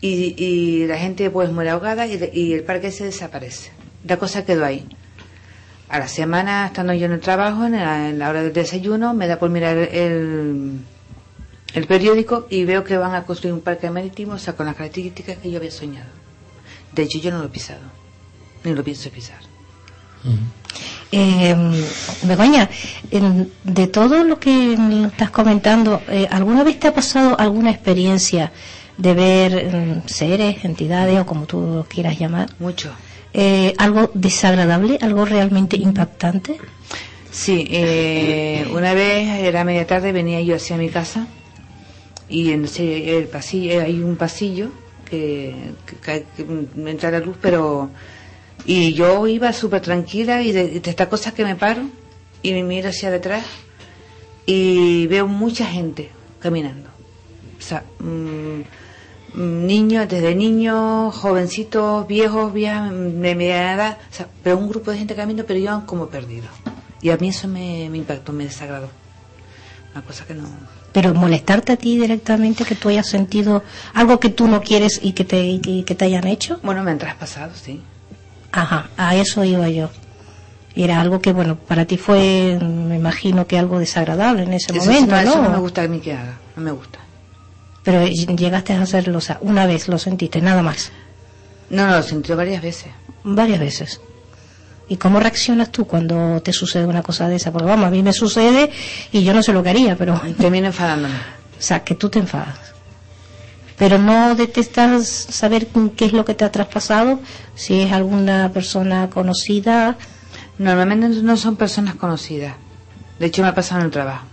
y, y la gente pues muere ahogada y, y el parque se desaparece. La cosa quedó ahí. A la semana, estando yo en el trabajo, en la, hora del desayuno, me da por mirar el, el periódico y veo que van a construir un parque marítimo, o sea, con las características que yo había soñado. De hecho, yo no lo he pisado, ni lo pienso pisar. Eh, Begoña, de todo lo que estás comentando, eh, ¿alguna vez te ha pasado alguna experiencia de ver mm, seres, entidades o como tú quieras llamar? Mucho. Eh, ¿Algo desagradable, algo realmente impactante? Sí, eh, una vez era media tarde, venía yo hacia mi casa y en el pasillo, hay un pasillo que, que, que me entra la luz, pero y yo iba súper tranquila y de, de estas cosas que me paro y me miro hacia detrás y veo mucha gente caminando. O sea, mm, mm, niños, desde niños, jovencitos, viejos, viejas, de media edad, o sea, pero un grupo de gente caminando, pero iban como perdidos. Y a mí eso me, me impactó, me desagradó. Una cosa que no... Pero molestarte a ti directamente, que tú hayas sentido algo que tú no quieres y que te, y que, que te hayan hecho. Bueno, me han traspasado, sí. Ajá, a eso iba yo. Era algo que, bueno, para ti fue, me imagino que algo desagradable en ese Eso, momento, no, ¿no? eso no me gusta a mí que haga, no me gusta. Pero llegaste a hacerlo, o sea, una vez lo sentiste, nada más. No, no, lo sentí varias veces. Varias veces. ¿Y cómo reaccionas tú cuando te sucede una cosa de esa? Porque vamos, a mí me sucede y yo no sé lo que haría, pero... Termino enfadándome. O sea, que tú te enfadas. Pero no detestas saber qué es lo que te ha traspasado, si es alguna persona conocida. Normalmente no son personas conocidas. De hecho, me ha pasado en el trabajo.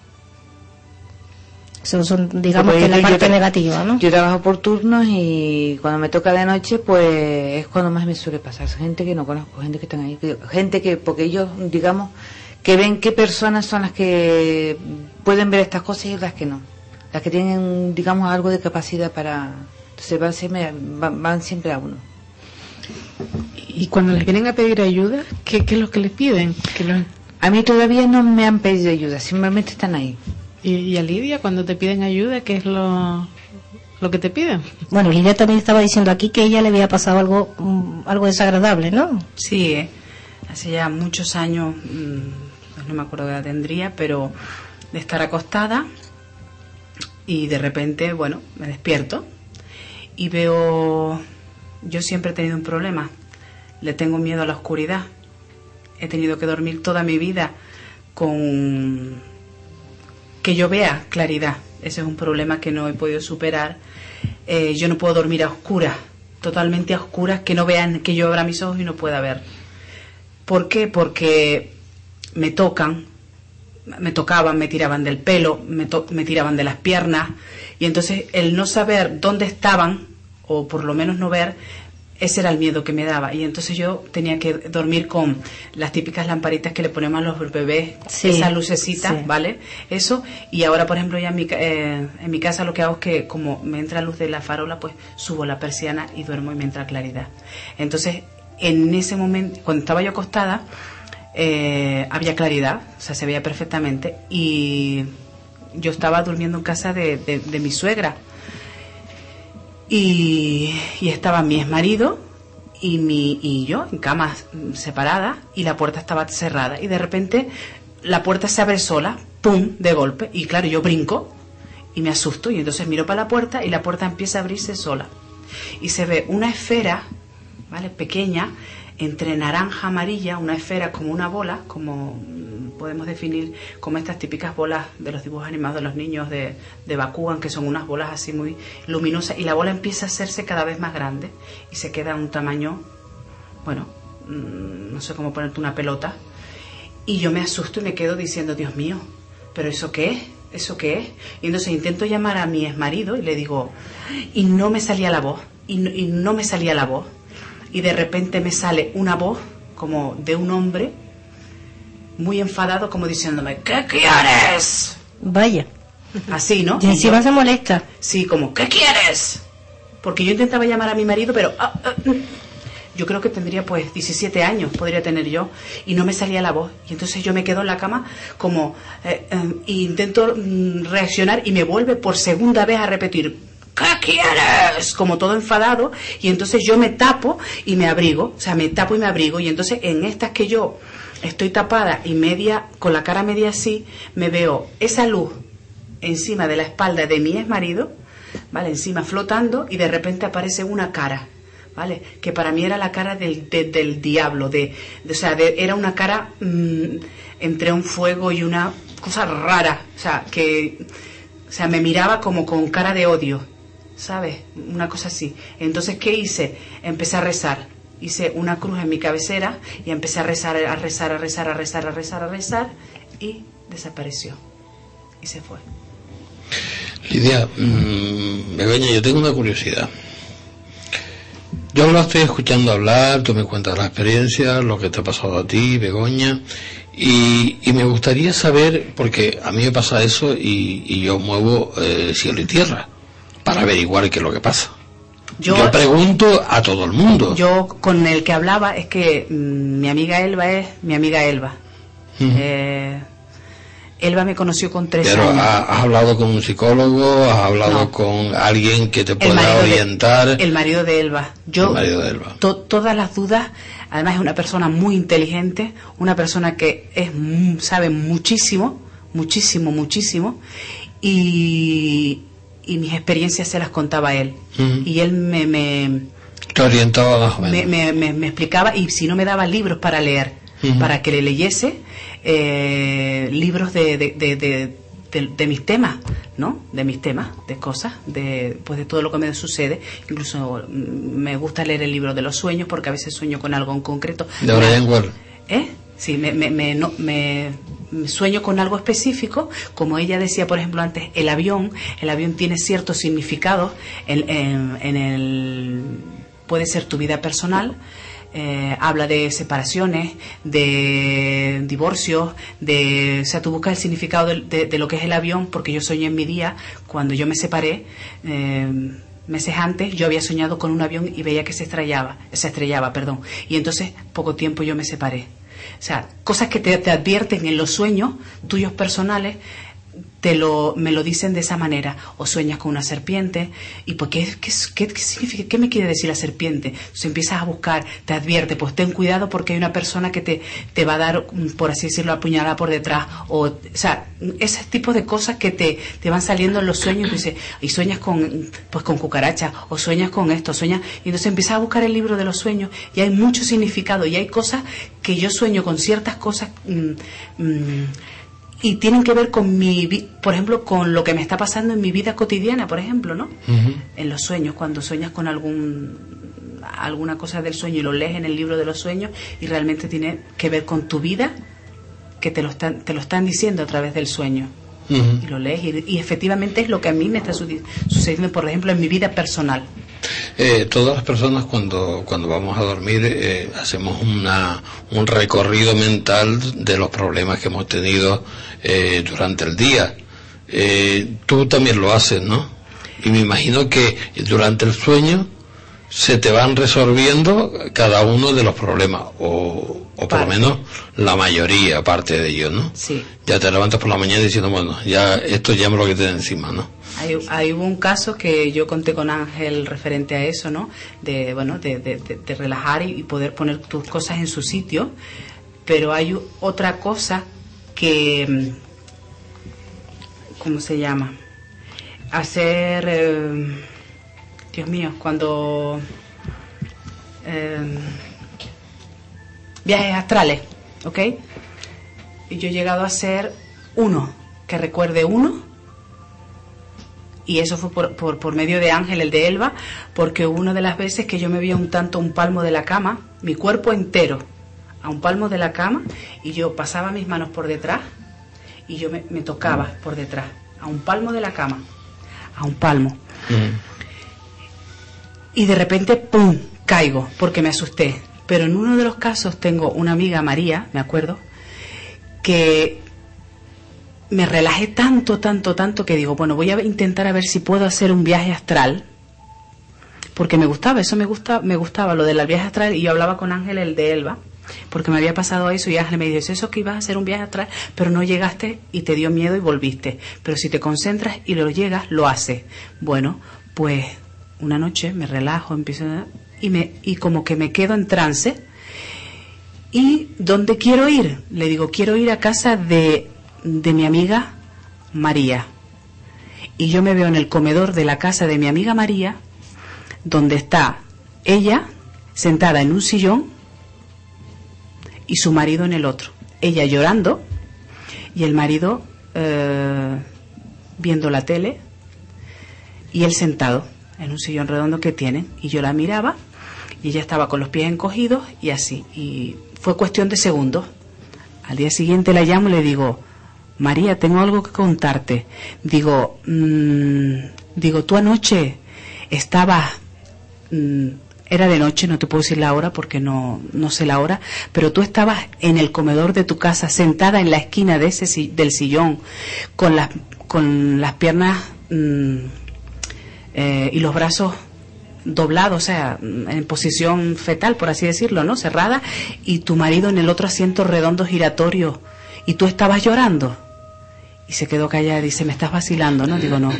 Son, son, digamos que la yo parte negativa, ¿no? Yo trabajo por turnos y cuando me toca de noche, pues es cuando más me suele pasar. Gente que no conozco, gente que están ahí, gente que, porque ellos, digamos, que ven qué personas son las que pueden ver estas cosas y las que no. Las que tienen, digamos, algo de capacidad para. Entonces van siempre, van, van siempre a uno. Y cuando les vienen a pedir ayuda, ¿qué, qué es lo que les piden? A mí todavía no me han pedido ayuda, simplemente están ahí. Y, y a Lidia, cuando te piden ayuda, ¿qué es lo, lo que te piden? Bueno, Lidia también estaba diciendo aquí que ella le había pasado algo, mm, algo desagradable, ¿no? Sí, eh, hace ya muchos años, mm, pues no me acuerdo qué edad tendría, pero de estar acostada y de repente, bueno, me despierto y veo, yo siempre he tenido un problema, le tengo miedo a la oscuridad, he tenido que dormir toda mi vida con que yo vea claridad, ese es un problema que no he podido superar, Eh, yo no puedo dormir a oscuras, totalmente a oscuras, que no vean, que yo abra mis ojos y no pueda ver. ¿Por qué? Porque me tocan, me tocaban, me tiraban del pelo, me, me tiraban de las piernas, y entonces el no saber dónde estaban, o por lo menos no ver, ese era el miedo que me daba. Y entonces yo tenía que dormir con las típicas lamparitas que le ponemos a los bebés, Sí, esa lucecita, sí. ¿vale? Eso, y ahora, por ejemplo, ya en mi, eh, en mi casa lo que hago es que como me entra luz de la farola, pues subo la persiana y duermo y me entra claridad. Entonces, en ese momento, cuando estaba yo acostada, eh, había claridad, o sea, se veía perfectamente, y yo estaba durmiendo en casa de, de- de mi suegra. Y, y estaba mi exmarido y, mi, y yo en camas separadas y la puerta estaba cerrada. Y de repente la puerta se abre sola, ¡pum!, de golpe. Y claro, yo brinco y me asusto y entonces miro para la puerta y la puerta empieza a abrirse sola. Y se ve una esfera, ¿vale?, pequeña, entre naranja amarilla, una esfera como una bola, como podemos definir como estas típicas bolas de los dibujos animados de los niños de, de Bakugan, que son unas bolas así muy luminosas, y la bola empieza a hacerse cada vez más grande y se queda un tamaño, bueno, mm, no sé cómo ponerte una pelota, y yo me asusto y me quedo diciendo, Dios mío, ¿pero eso qué es? ¿Eso qué es? Y entonces intento llamar a mi exmarido y le digo, y no me salía la voz, y no, y no me salía la voz. Y de repente me sale una voz como de un hombre muy enfadado, como diciéndome, ¿qué quieres? Vaya. Así, ¿no? Y encima se molesta. Sí, como, ¿qué quieres? Porque yo intentaba llamar a mi marido, pero ah, ah, mm. yo creo que tendría pues 17 años, podría tener yo, y no me salía la voz. Y entonces yo me quedo en la cama como, eh, eh, e intento mm, reaccionar y me vuelve por segunda vez a repetir, ¿qué quieres? Como todo enfadado, y entonces yo me tapo y me abrigo, o sea, me tapo y me abrigo, y entonces en estas que yo estoy tapada y media, con la cara media así, me veo esa luz encima de la espalda de mi ex marido, ¿vale? Encima flotando y de repente aparece una cara, ¿vale? Que para mí era la cara del, de- del diablo, de, de- o sea, de- era una cara mm, entre un fuego y una cosa rara, o sea, que, o sea, me miraba como con cara de odio, ¿sabes? Una cosa así. Entonces, ¿qué hice? Empecé a rezar. Hice una cruz en mi cabecera y empecé a rezar, a rezar, a rezar, a rezar, a rezar, a rezar y desapareció. Y se fue. Lidia, mm, Begoña, yo tengo una curiosidad. Yo lo estoy escuchando hablar, tú me cuentas la experiencia, lo que te ha pasado a ti, Begoña, y, me gustaría saber, porque a mí me pasa eso y, y yo muevo eh, cielo y tierra para averiguar qué es lo que pasa. Yo, Yo pregunto a todo el mundo. yo con el que hablaba es que mm, mi amiga Elba es mi amiga Elba. Eh, Elba me conoció con tres Pero años. ha- has hablado con un psicólogo, has hablado No. con alguien que te pueda orientar. de, el marido de Elba. Yo, El marido de Elba. to- todas las dudas, además es una persona muy inteligente, una persona que es mu- sabe muchísimo, muchísimo, muchísimo, y, y mis experiencias se las contaba él. Y él me, me, Te orientaba más o menos. me, me- me- explicaba y si no me daba libros para leer, para que le leyese eh, libros de, de, de, de- mis temas, ¿no? De mis temas, de cosas, de, pues de todo lo que me sucede. Incluso mm, me gusta leer el libro de los sueños porque a veces sueño con algo en concreto. De Brian Ward. ¿Eh? Sí, me, me, me, no- me- me sueño con algo específico, como ella decía, por ejemplo, antes, el avión, el avión tiene ciertos significados en, en- en el, puede ser tu vida personal, eh, habla de separaciones, de divorcios, de, o sea, tú buscas el significado de, de- lo que es el avión, porque yo soñé en mi día, cuando yo me separé, eh, meses antes yo había soñado con un avión y veía que se estrellaba, se estrellaba, perdón, y entonces poco tiempo yo me separé. O sea, cosas que te, te advierten en los sueños tuyos personales, te lo, me lo dicen de esa manera. O sueñas con una serpiente. ¿Y pues qué, qué, qué- qué significa? ¿Qué me quiere decir la serpiente? Entonces empiezas a buscar, te advierte, pues ten cuidado porque hay una persona que te, te va a dar, mm, por así decirlo, apuñalada por detrás. O, o sea, ese tipo de cosas que te, te van saliendo en los sueños. Y, y sueñas con, pues con cucarachas, o sueñas con esto, sueñas. Y entonces empiezas a buscar el libro de los sueños y hay mucho significado. Y hay cosas que yo sueño con ciertas cosas. mm, mm, y tienen que ver con mi, por ejemplo, con lo que me está pasando en mi vida cotidiana, por ejemplo, ¿no? En los sueños, cuando sueñas con algún alguna cosa del sueño y lo lees en el libro de los sueños y realmente tiene que ver con tu vida, que te lo están, te lo están diciendo a través del sueño. Y lo lees y, y efectivamente es lo que a mí me está su- sucediendo, por ejemplo, en mi vida personal. Eh, todas las personas cuando, cuando vamos a dormir eh, hacemos una, un recorrido mental de los problemas que hemos tenido eh, durante el día. Eh, tú también lo haces, ¿no? Y me imagino que durante el sueño se te van resolviendo cada uno de los problemas, o, o por lo menos la mayoría, parte de ellos, ¿no? Sí. Ya te levantas por la mañana diciendo, bueno, ya esto ya me lo quité de encima, ¿no? Hay, hay hubo un caso que yo conté con Ángel referente a eso, ¿no? De, bueno, de, de- de- de relajar y, y poder poner tus cosas en su sitio. Pero hay otra cosa que, mm, ¿cómo se llama? Hacer, eh, Dios mío, cuando eh, viajes astrales, ¿ok? Y yo he llegado a hacer uno, que recuerde uno, y eso fue por, por, medio de Ángel, el de Elba, porque una de las veces que yo me vi un tanto un palmo de la cama, mi cuerpo entero, a un palmo de la cama, y yo pasaba mis manos por detrás, y yo me, me tocaba por detrás, a un palmo de la cama, a un palmo. Y de repente, ¡pum!, caigo, porque me asusté. Pero en uno de los casos tengo una amiga, María, me acuerdo, que me relajé tanto, tanto, tanto que digo, bueno, voy a intentar a ver si puedo hacer un viaje astral porque me gustaba, eso me gusta, me gustaba, lo del viaje astral, y yo hablaba con Ángel, el de Elba, porque me había pasado eso y Ángel me dice, eso que ibas a hacer un viaje astral, pero no llegaste y te dio miedo y volviste. Pero si te concentras y lo llegas, lo haces. Bueno, pues una noche me relajo, empiezo y me y como que me quedo en trance. ¿Y dónde quiero ir? Le digo, quiero ir a casa de, de mi amiga María. Y yo me veo en el comedor de la casa de mi amiga María, donde está ella sentada en un sillón y su marido en el otro. Ella llorando y el marido eh, viendo la tele y él sentado en un sillón redondo que tienen. Y yo la miraba y ella estaba con los pies encogidos y así. Y fue cuestión de segundos. Al día siguiente la llamo y le digo, María, tengo algo que contarte. Digo, mm, digo, tú anoche estabas, mm, era de noche, no te puedo decir la hora porque no, no sé la hora, pero tú estabas en el comedor de tu casa, sentada en la esquina de ese, del sillón, con las, con las piernas mm, eh, y los brazos doblados, o sea, en posición fetal, por así decirlo, ¿no? Cerrada, y tu marido en el otro asiento redondo giratorio, y tú estabas llorando. Y se quedó callada y dice, me estás vacilando, ¿no? Digo, no.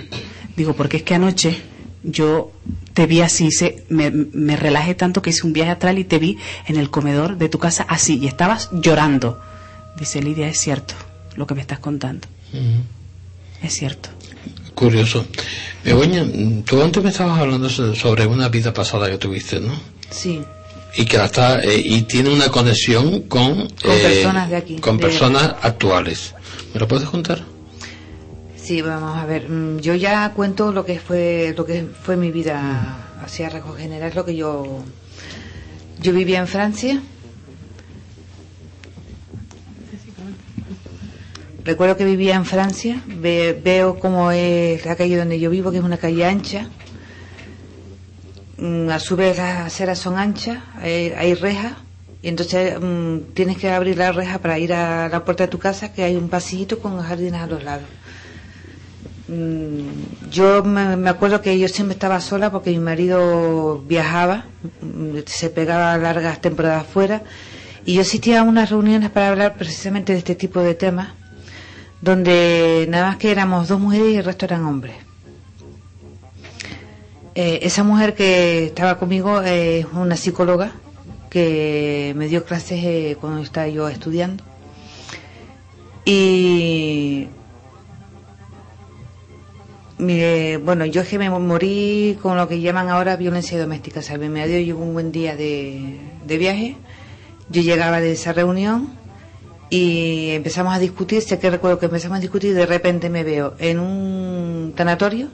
Digo, porque es que anoche yo te vi así, se, me, me relajé tanto que hice un viaje atrás y te vi en el comedor de tu casa así, y estabas llorando. Dice Lidia, es cierto lo que me estás contando. Es cierto. Curioso. Begoña, tú antes me estabas hablando so- sobre una vida pasada que tuviste, ¿no? Sí. Y que la está, eh, y tiene una conexión con, eh, Con personas de aquí, con de- personas actuales. ¿Me lo puedes contar? Sí, vamos a ver. mm, Yo ya cuento lo que fue lo que fue mi vida así a rasgos general, lo que yo yo vivía en Francia. Recuerdo que vivía en Francia, ve- veo cómo es la calle donde yo vivo, que es una calle ancha. Mm, A su vez las aceras son anchas, hay, rejas, y entonces mm, tienes que abrir la reja para ir a la puerta de tu casa, que hay un pasillito con jardines a los lados. Mm, Yo me, me acuerdo que yo siempre estaba sola porque mi marido viajaba, se pegaba largas temporadas fuera y yo asistía a unas reuniones para hablar precisamente de este tipo de temas, donde nada más que éramos dos mujeres y el resto eran hombres. Eh, esa mujer que estaba conmigo eh, es una psicóloga que me dio clases eh, cuando estaba yo estudiando. Y Mire, bueno, yo es que me morí con lo que llaman ahora violencia doméstica. O sea, mi marido llegó un buen día de, de viaje, yo llegaba de esa reunión y empezamos a discutir. Sé que recuerdo que empezamos a discutir y de repente me veo en un tanatorio,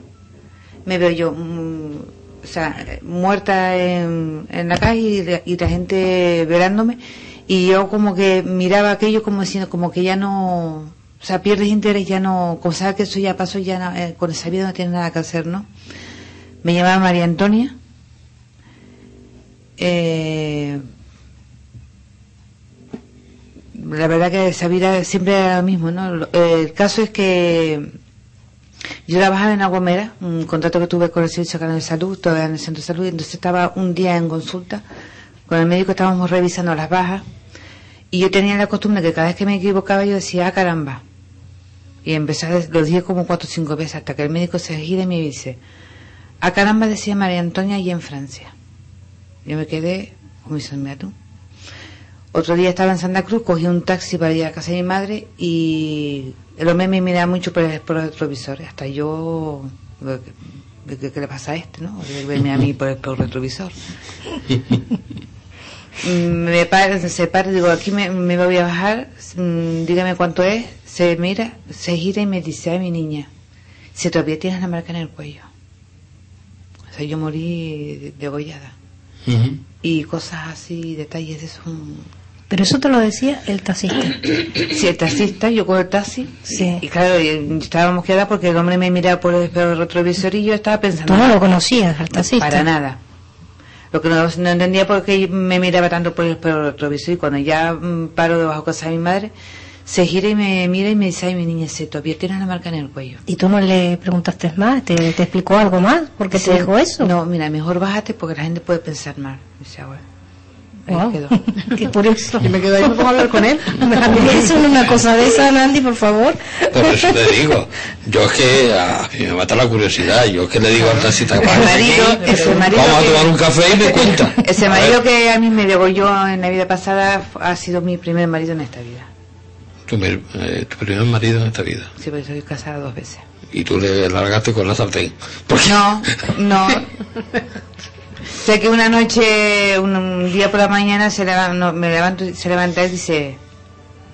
me veo yo, mm, o sea, muerta en, la calle y, la- gente verándome y yo como que miraba aquello como diciendo, como que ya no, o sea, pierdes interés, ya no, como sabes que eso ya pasó, ya no, eh, con esa vida no tienes nada que hacer, ¿no? Me llamaba María Antonia. Eh, la verdad que esa vida siempre era lo mismo, ¿no? El caso es que yo trabajaba en Agomera, un contrato que tuve con el Servicio Canal de Salud, todavía en el Centro de Salud, y entonces estaba un día en consulta con el médico, estábamos revisando las bajas, y yo tenía la costumbre que cada vez que me equivocaba yo decía, ah, caramba. Y empecé, lo dije como cuatro o cinco veces, hasta que el médico se gira y me dice, ah, caramba decía María Antonia y en Francia. Yo me quedé, como diciendo, mira. Otro día estaba en Santa Cruz, cogí un taxi para ir a casa de mi madre y el hombre me miraba mucho por el, por el retrovisor. Hasta yo, ¿qué, le pasa a este, no? Verme a mí por el, por el retrovisor. Mm, me para, se para, digo, aquí me, me voy a bajar, mm, dígame cuánto es. Se mira, se gira y me dice, ay, mi niña, si todavía tienes la marca en el cuello. O sea, yo morí degollada. Ujú. Y cosas así, detalles de eso. Mm, Pero eso te lo decía el taxista. Sí, el taxista, yo con el taxi. Sí. Y claro, y estábamos quedadas porque el hombre me miraba por el espejo del retrovisor y yo estaba pensando. Tú no lo conocías, al taxista. Para nada. Lo que no, no entendía por qué me miraba tanto por el espejo del retrovisor y cuando ya mm, paro debajo de casa de mi madre, Se gira y me mira y me dice, ay, mi niña, se todavía tienes la marca en el cuello. ¿Y tú no le preguntaste más? ¿Te, te explicó algo más? ¿Por qué te Sí. dijo eso? No, mira, mejor bájate porque la gente puede pensar mal. Dice, ah, bueno. Wow. quedó. Qué curioso. Y me quedo ahí, ¿no puedo hablar con él? Eso es una cosa de esa, Nandi, por favor. Por eso te digo, yo es que a mí me mata la curiosidad, yo es que le digo al taxista que Ese pase marido, aquí, ese marido vamos a que- tomar un café y me cuenta. Ese A marido ver, que a mí me degolló en la vida pasada ha sido mi primer marido en esta vida. Tu, eh, tu primer marido en esta vida. Sí, porque soy casada dos veces. Y tú le largaste con la sartén. Porque No, no. sé que una noche, un, día por la mañana, se me levanto, se levanta y dice,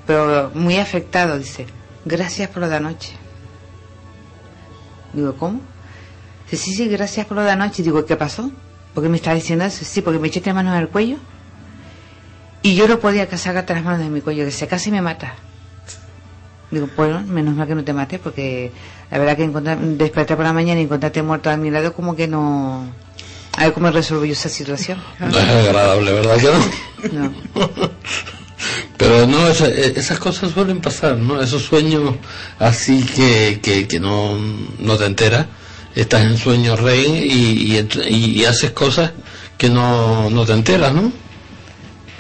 pero muy afectado, dice, gracias por lo de anoche. Digo, ¿cómo? Dice, sí, sí, gracias por lo de anoche. Digo, ¿qué pasó? ¿Por qué me está diciendo eso? Sí, porque me echaste manos al cuello. Y yo no podía sacarte las manos de mi cuello, que se casi me mata. Digo, bueno, menos mal que no te mates, porque la verdad que despertar por la mañana y encontrarte muerto a mi lado, como que no. A ver cómo resuelvo yo esa situación. no es agradable, ¿verdad que no? No. Pero no, esa- eh, esas cosas suelen pasar, ¿no? Esos sueños así que, que, que no, no te enteras, estás en sueño rey y, y- y haces cosas que no, no te enteras, ¿no?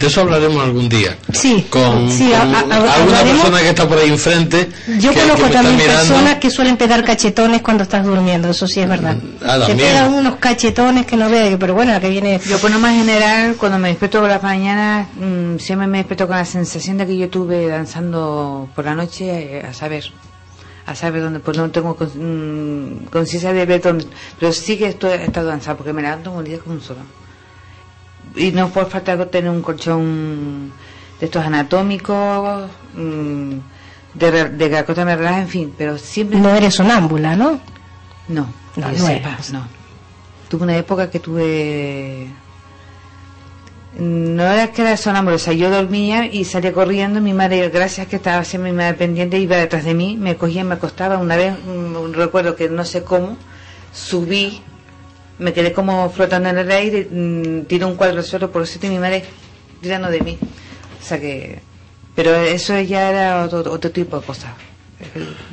De eso hablaremos algún día. Sí, Con, sí, con a- a- alguna hablaremos- persona que está por ahí enfrente. Yo que- conozco también mirando. personas que suelen pegar cachetones cuando estás durmiendo, eso sí es verdad. Ah, Te pegan unos cachetones que no veas, pero bueno, la que viene... Yo, por lo más general, cuando me despierto por las mañanas, mm, siempre me despierto con la sensación de que yo estuve danzando por la noche, eh, a saber. A saber dónde, pues no tengo mm, conciencia de ver dónde. Pero sí que estoy, he estado danzando, porque me levanto un día como un solo. Y no por falta tener un colchón de estos anatómicos, mm, de, de cosa me relaja, en fin, pero siempre. No eres sonámbula, ¿no? No, No, que no sepa, no. Tuve una época que tuve... No era que era sonámbulo, o sea, yo dormía y salía corriendo, mi madre, gracias que estaba siempre mi madre pendiente, iba detrás de mí, me cogía, me acostaba, una vez, mm, recuerdo que no sé cómo, subí, me quedé como flotando en el aire, mm, tiré un cuadro al suelo por sitio y mi madre tirando de mí. O sea que... Pero eso ya era otro, otro tipo de cosas.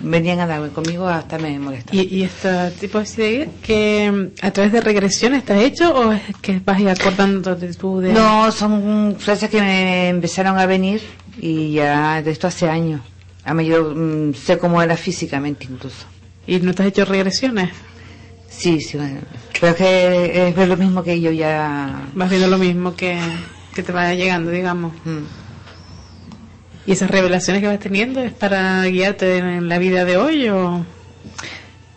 Venían a darme conmigo hasta me molestaban. ¿Y, y este tipo de que mm, a través de regresiones está hecho o es que vas a ir acordándote tú de... No, son frases que me empezaron a venir y ya de esto hace años. A yo mm, sé cómo era físicamente incluso. ¿Y no te has hecho regresiones? Sí, sí, bueno. Pero es que es ver lo mismo que yo ya... Vas viendo lo mismo que, que te vaya llegando, digamos. mm. ¿Y esas revelaciones que vas teniendo es para guiarte en la vida de hoy o...?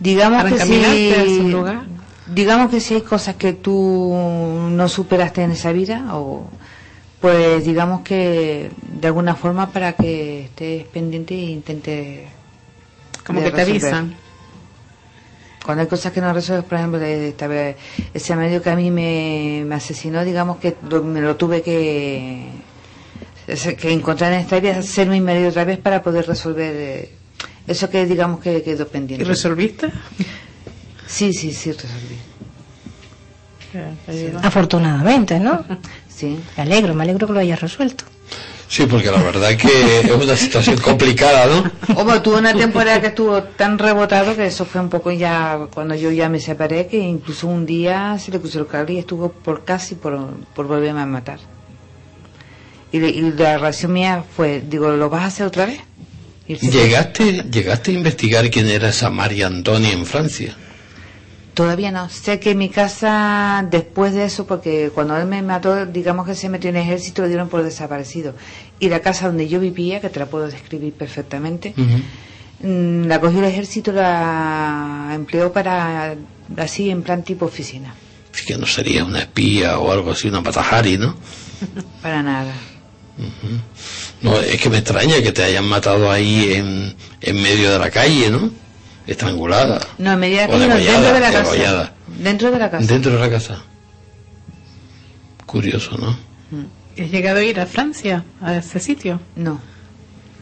Digamos Para que si, lugar. digamos que si hay cosas que tú no superaste en esa vida o pues digamos que de alguna forma para que estés pendiente e intentes Como que te avisan. Cuando hay cosas que no resuelves, por ejemplo, esta vez, ese marido que a mí me, me asesinó, digamos que me lo tuve que, encontrar en esta vida, ser mi marido otra vez para poder resolver eh, eso que digamos que quedó ¿Y pendiente. resolviste? Sí, sí, sí, resolví. Afortunadamente, ¿no? Sí. Me alegro, me alegro que lo hayas resuelto. Sí, porque la verdad que es una situación complicada, ¿no? Como tuve una temporada que estuvo tan rebotado que eso fue un poco ya cuando yo ya me separé que incluso un día se le puso el cable y estuvo por casi por, por volverme a matar. Y, y la reacción mía fue, digo, ¿lo vas a hacer otra vez? ¿Llegaste, llegaste a investigar quién era esa María Antonia en Francia. Todavía no. Sé que en mi casa, después de eso, porque cuando él me mató, digamos que se metió en el ejército, lo dieron por desaparecido. Y la casa donde yo vivía, que te la puedo describir perfectamente, mm, la cogió el ejército, la empleó para, así, en plan tipo oficina. Es que no sería una espía o algo así, una patajari, ¿no? Para nada. No, es que me extraña que te hayan matado ahí en, en medio de la calle, ¿no? Estrangulada. No, en medida O que no, dentro de la casa. Dentro de la casa. Dentro de la casa. Curioso, ¿no? ¿Y ¿Has llegado a ir a Francia, a ese sitio? No.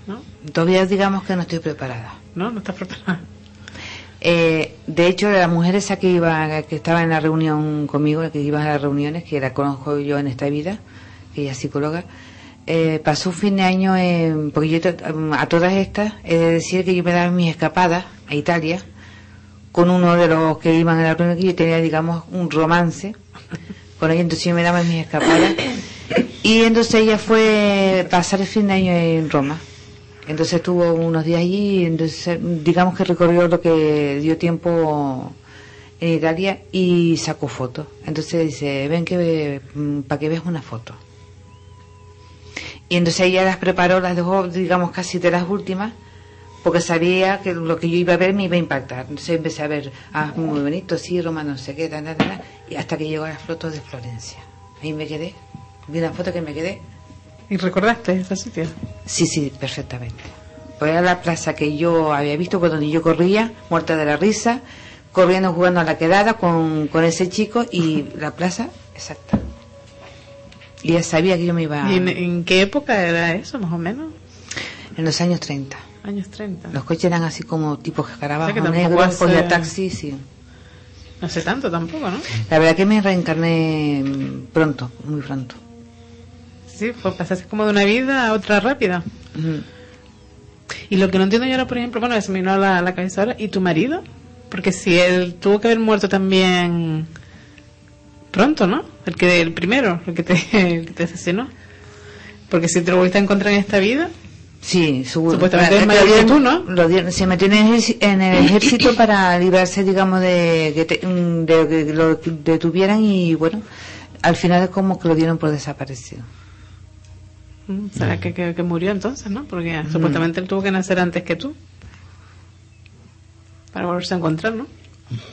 ¿No? Todavía digamos que no estoy preparada. ¿No? ¿No estás preparada? Eh, de hecho, la mujer esa que iba, que estaba en la reunión conmigo, la que iba a las reuniones, que la conozco yo en esta vida, que ella es psicóloga, eh, pasó un fin de año, en, porque yo to- a todas estas he de decir que yo me daba mis escapadas a Italia con uno de los que iban a la que yo tenía, digamos, un romance con ella, entonces yo me daba mis escapadas. Y entonces ella fue pasar el fin de año en Roma. Entonces estuvo unos días allí, y entonces digamos que recorrió lo que dio tiempo en Italia y sacó fotos. Entonces dice, ven que para que veas una foto. Y entonces ella las preparó, las dejó, digamos, casi de las últimas, porque sabía que lo que yo iba a ver me iba a impactar. Entonces empecé a ver, ah, muy bonito, sí, Roma, no sé qué, tal, tal, y hasta que llegó a las fotos de Florencia. Ahí me quedé, vi una foto que me quedé. ¿Y recordaste ese sitio? Sí, sí, perfectamente. Pues era la plaza que yo había visto por donde yo corría, muerta de la risa, corriendo, jugando a la quedada con, con ese chico y la plaza exacta. Y ella sabía que yo me iba ¿Y en, en qué época era eso, más o menos? en los años 30. Años 30. Los coches eran así como tipo O sea escarabajos que tampoco negros, hace- Honda taxi, sí. No sé tanto tampoco, ¿no? La verdad que me reencarné mm, pronto, muy pronto. Sí, pues pasaste como de una vida a otra rápida. Ujú. Y lo que no entiendo yo ahora, por ejemplo, bueno, se me vino a la, la cabeza ahora, ¿y tu marido? Porque si él tuvo que haber muerto también pronto, ¿no? El que el primero, el que te, el que te asesinó. Porque si te lo volviste a encontrar en esta vida, Sí, su- Supuestamente para- es mayor tú, ¿no? lo dieron- se metió en el, en el ejército para librarse, digamos, de que, te- mm, de que lo detuvieran y bueno, al final es como que lo dieron por desaparecido. mm, será que, que, que murió entonces, ¿no? Porque supuestamente él tuvo que nacer antes que tú. Para volverse a encontrar, ¿no?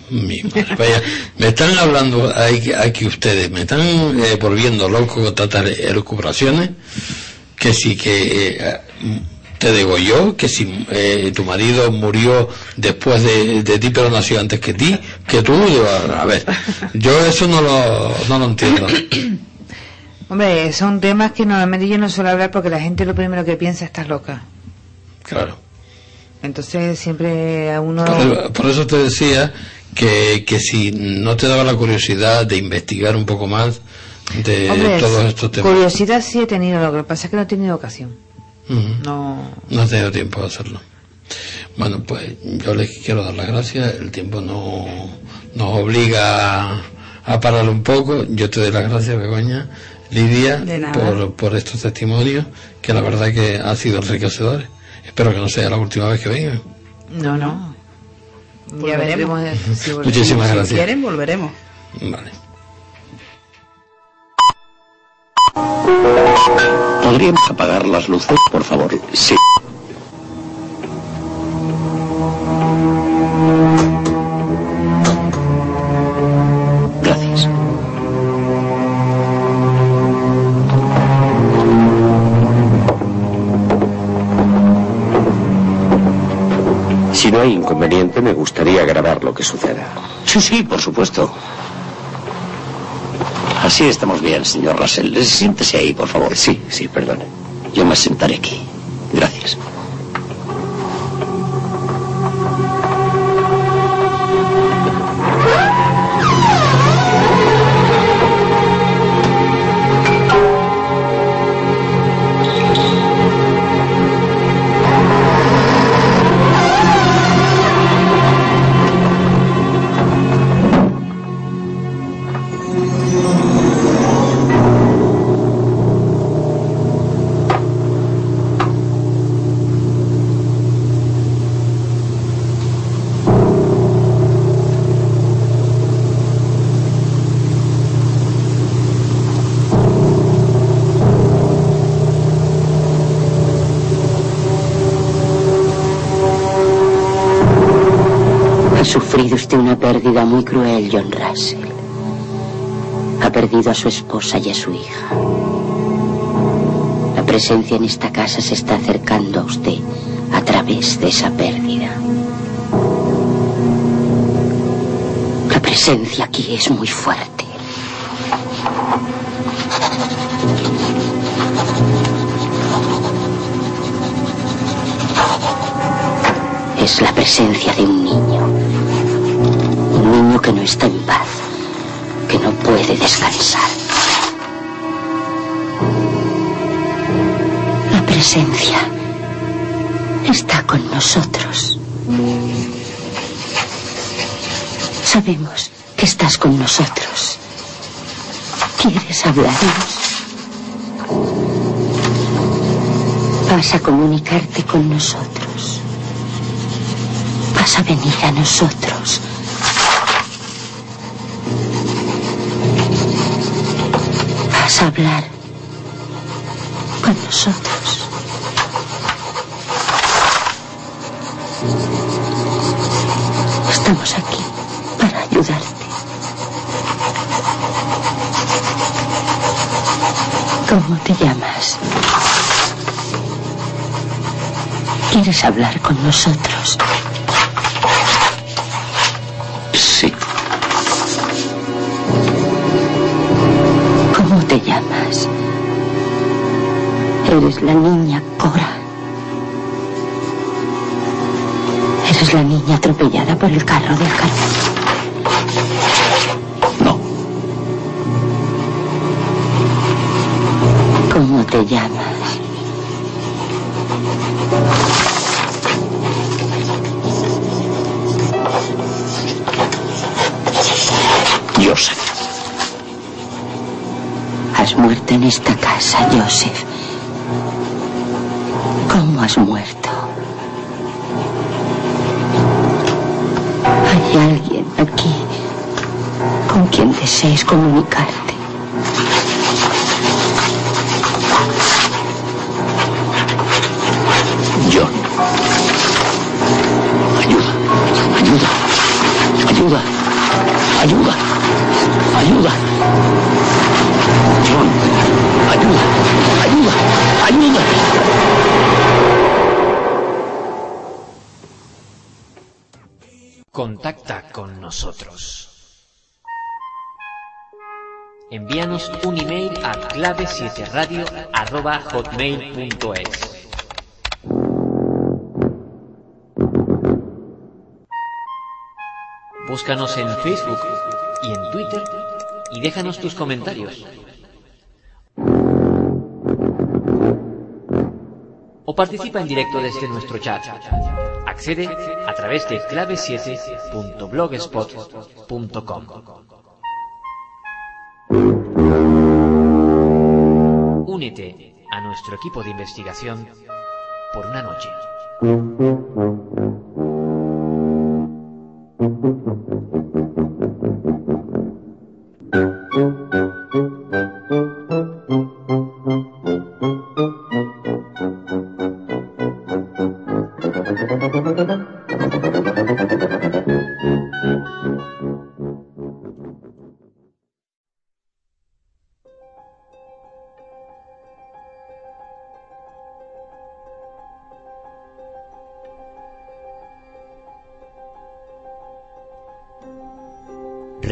Mi madre, vaya, me están hablando aquí, aquí ustedes, me están eh, volviendo loco con tantas elucubraciones, que si que eh, te degolló, que si eh, tu marido murió después de, de ti pero nació antes que ti, que tú, a, ver, yo eso no lo, no lo entiendo. Hombre, son temas que normalmente yo no suelo hablar porque la gente lo primero que piensa estás loca. Claro. Entonces siempre a uno... Por, por eso te decía que, que si no te daba la curiosidad de investigar un poco más de Hombre, todos estos temas. curiosidad sí he tenido, lo que pasa es que no he tenido ocasión. No... No he tenido tiempo de hacerlo. Bueno, pues yo les quiero dar las gracias. El tiempo no nos obliga a, a parar un poco. Yo te doy las gracias, Begoña, Lidia, por, por estos testimonios que la verdad que han sido enriquecedores. Espero que no sea la última vez que vengan. No, no. Ya veremos eh, si. Muchísimas Si gracias. quieren, volveremos. Vale. ¿Podríamos apagar las luces, por favor? Sí. Gracias. Si no hay inconveniente, me gustaría grabar lo que suceda. Sí, sí, por supuesto. Así estamos bien, señor Russell. Siéntese ahí, por favor. Sí, sí, perdone. Yo me sentaré aquí. Muy cruel, John Russell. Ha perdido a su esposa y a su hija. La presencia en esta casa se está acercando a usted a través de esa pérdida. La presencia aquí es muy fuerte. Es la presencia de un niño. Está en paz, que no puede descansar. presencia está con nosotros. Sabemos que estás con nosotros. ¿Quieres hablarnos? Vas a comunicarte con nosotros. Vas a venir a nosotros. Vas a hablar con nosotros. Estamos aquí para ayudarte. ¿Cómo te llamas? ¿Quieres hablar con nosotros? Eres la niña Cora. Eres la niña atropellada por el carro del carro. No. ¿Cómo te llamas? Joseph. Has muerto en esta casa, Joseph. ¿Cómo has muerto? ¿Hay alguien aquí con quien desees comunicarte? Envíanos un email a clave7radio@hotmail.es. Búscanos en Facebook y en Twitter y déjanos tus comentarios. O participa en directo desde nuestro chat. Accede a través de clave7.blogspot.com. A nuestro equipo de investigación por una noche.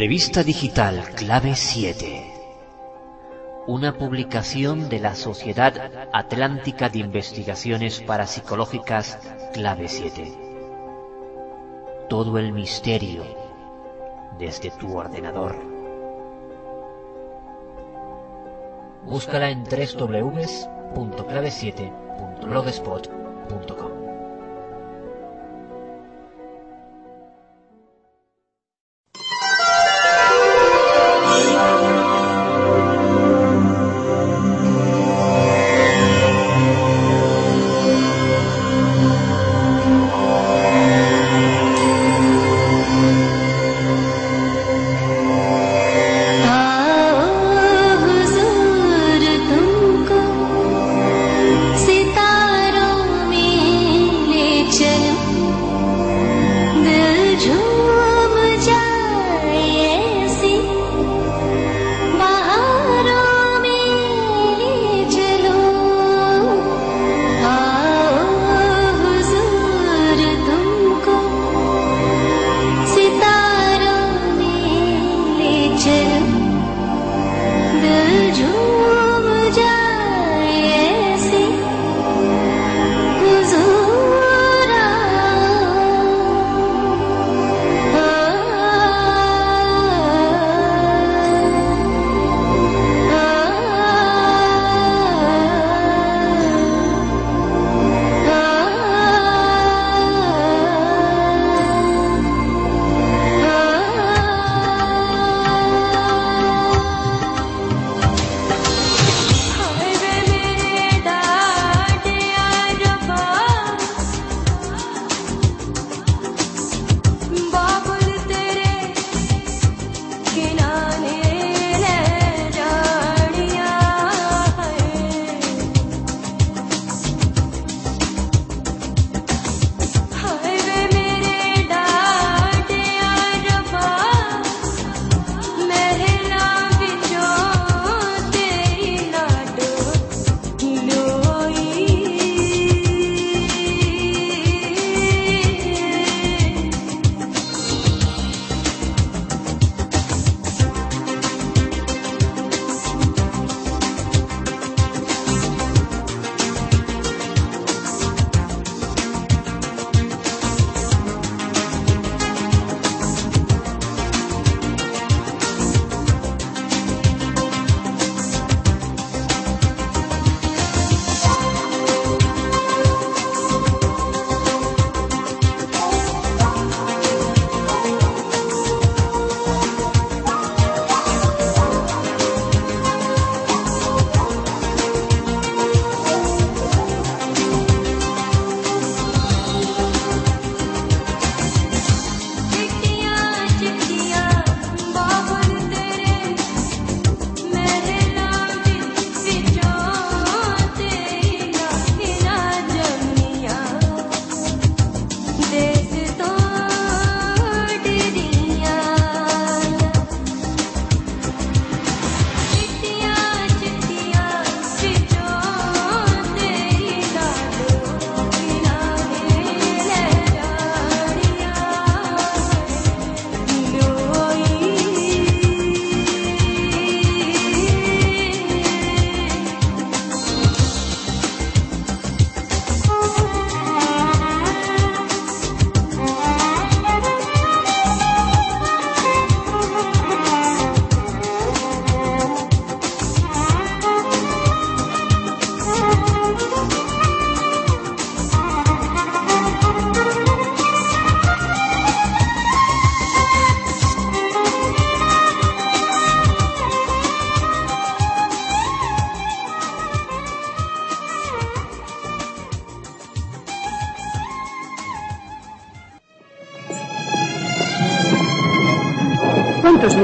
Revista digital Clave 7. Una publicación de la Sociedad Atlántica de Investigaciones Parapsicológicas Clave 7. Todo el misterio desde tu ordenador. Búscala en www.clave7.blogspot.com. Bye.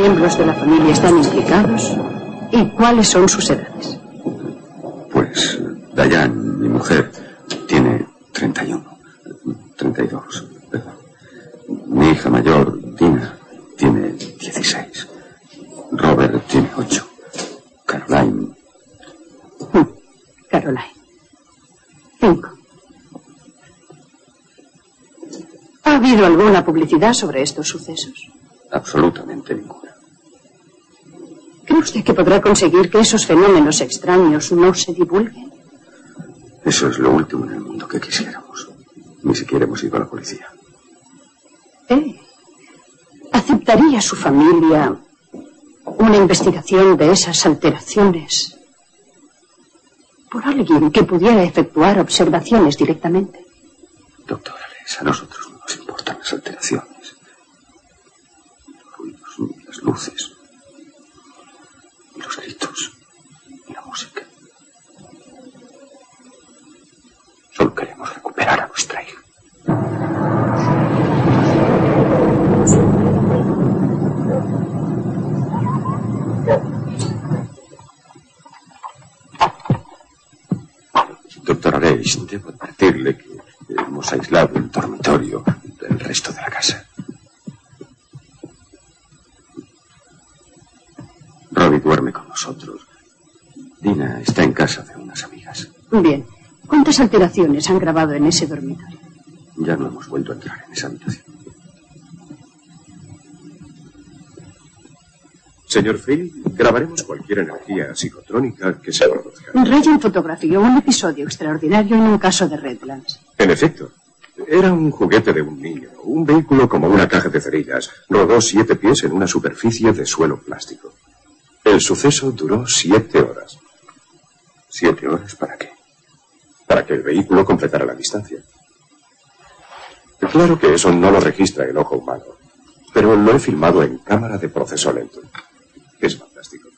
Miembros de la familia están implicados? ¿Y cuáles son sus edades? Pues Dayan, mi mujer, tiene 31, 32, perdón. Mi hija mayor, Dina, tiene 16. Robert tiene 8. Caroline, Caroline. Cinco. ¿Ha habido alguna publicidad sobre estos sucesos? absolutamente ninguna. ¿Cree usted que podrá conseguir que esos fenómenos extraños no se divulguen? Eso es lo último en el mundo que quisiéramos. Ni siquiera hemos ido a la policía. ¿Eh? ¿Aceptaría su familia una investigación de esas alteraciones por alguien que pudiera efectuar observaciones directamente? Doctor Alex, a nosotros no nos importan las alteraciones. Los ruidos, las luces, los gritos, y la música. Solo queremos recuperar a nuestra hija. Doctor Areis, debo advertirle que hemos aislado el dormitorio del resto de la casa. Robbie duerme con nosotros. Dina está en casa de unas amigas. Bien. ¿Cuántas alteraciones han grabado en ese dormitorio? Ya no hemos vuelto a entrar en esa habitación. Señor Phil, grabaremos cualquier energía psicotrónica que se produzca. Ryan fotografió un episodio extraordinario en un caso de Redlands. En efecto, era un juguete de un niño, un vehículo como una caja de cerillas. Rodó siete pies en una superficie de suelo plástico. El suceso duró siete horas. ¿Siete horas para qué? Para que el vehículo completara la distancia. Claro que eso no lo registra el ojo humano, pero lo he filmado en cámara de proceso lento. Es fantástico.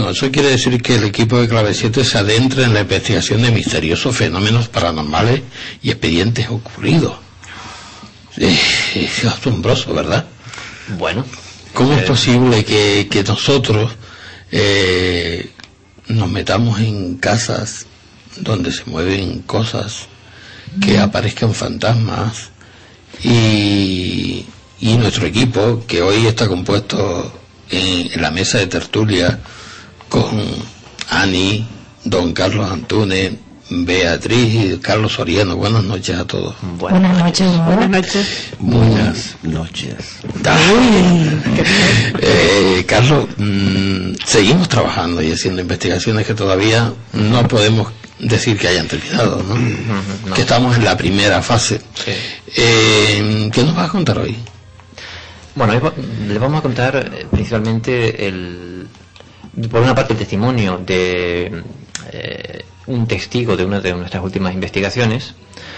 Bueno, eso quiere decir que el equipo de Clave 7 se adentra en la investigación de misteriosos fenómenos paranormales y expedientes ocurridos. Es asombroso, ¿verdad? Bueno. ¿Cómo es eh, posible que, que nosotros eh, nos metamos en casas donde se mueven cosas, que aparezcan fantasmas y, y nuestro equipo, que hoy está compuesto en, en la mesa de tertulia con Ani, don Carlos Antunes, Beatriz y Carlos Soriano. Buenas noches a todos. Buenas noches. Buenas noches. Buenas noches. Eh, Carlos, mm, seguimos trabajando y haciendo investigaciones que todavía no podemos decir que hayan terminado, ¿no? Que estamos en la primera fase. Eh, ¿Qué nos vas a contar hoy? Bueno, hoy va- le vamos a contar eh, principalmente el, por una parte el testimonio de eh, un testigo de una de nuestras últimas investigaciones,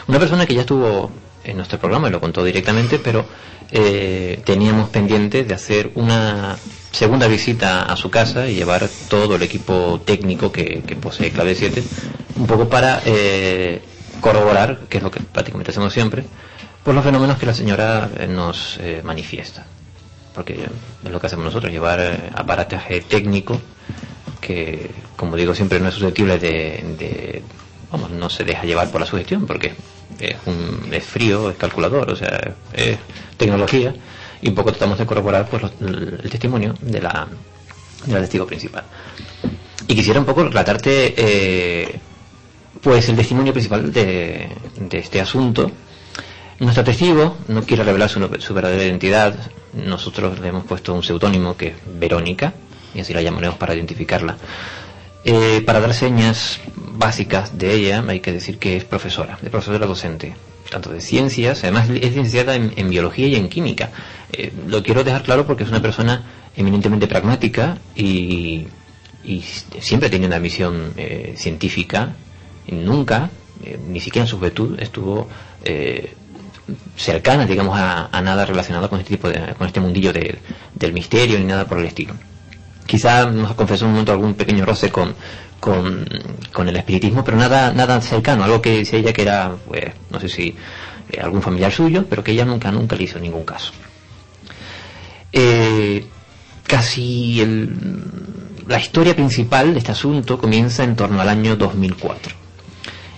una persona que ya estuvo en nuestro programa y lo contó directamente, pero eh, teníamos pendiente de hacer una segunda visita a su casa y llevar todo el equipo técnico que, posee Clave 7, un poco para eh, corroborar, que es lo que prácticamente hacemos siempre, por los fenómenos que la señora eh, nos manifiesta. Porque es lo que hacemos nosotros, llevar eh, aparataje técnico que, como digo, siempre no es susceptible de, vamos, no se deja llevar por la sugestión, porque es, un, es frío, es calculador, o sea, es tecnología, y un poco tratamos de corroborar pues, el testimonio de la, de la testigo principal. Y quisiera un poco relatarte eh, pues el testimonio principal de este asunto. Nuestro testigo no quiere revelar su, verdadera identidad. Nosotros le hemos puesto un seudónimo que es Verónica, y así la llamaremos para identificarla. Eh, para dar señas básicas de ella, hay que decir que es profesora, de profesora docente. tanto de ciencias, además es licenciada en, biología y en química. Eh, lo quiero dejar claro porque es una persona eminentemente pragmática y, siempre tiene una misión eh, científica. Nunca, ni siquiera en su juventud, estuvo eh, cercana, digamos, a, nada relacionado con este tipo de, con este mundillo de- del misterio ni nada por el estilo. Quizá nos confesó un momento algún pequeño roce con, con, con el espiritismo, pero nada, nada cercano, algo que decía ella que era, pues, no sé si eh, algún familiar suyo, pero que ella nunca, nunca le hizo ningún caso. Eh, casi el, la historia principal de este asunto comienza en torno al año 2004.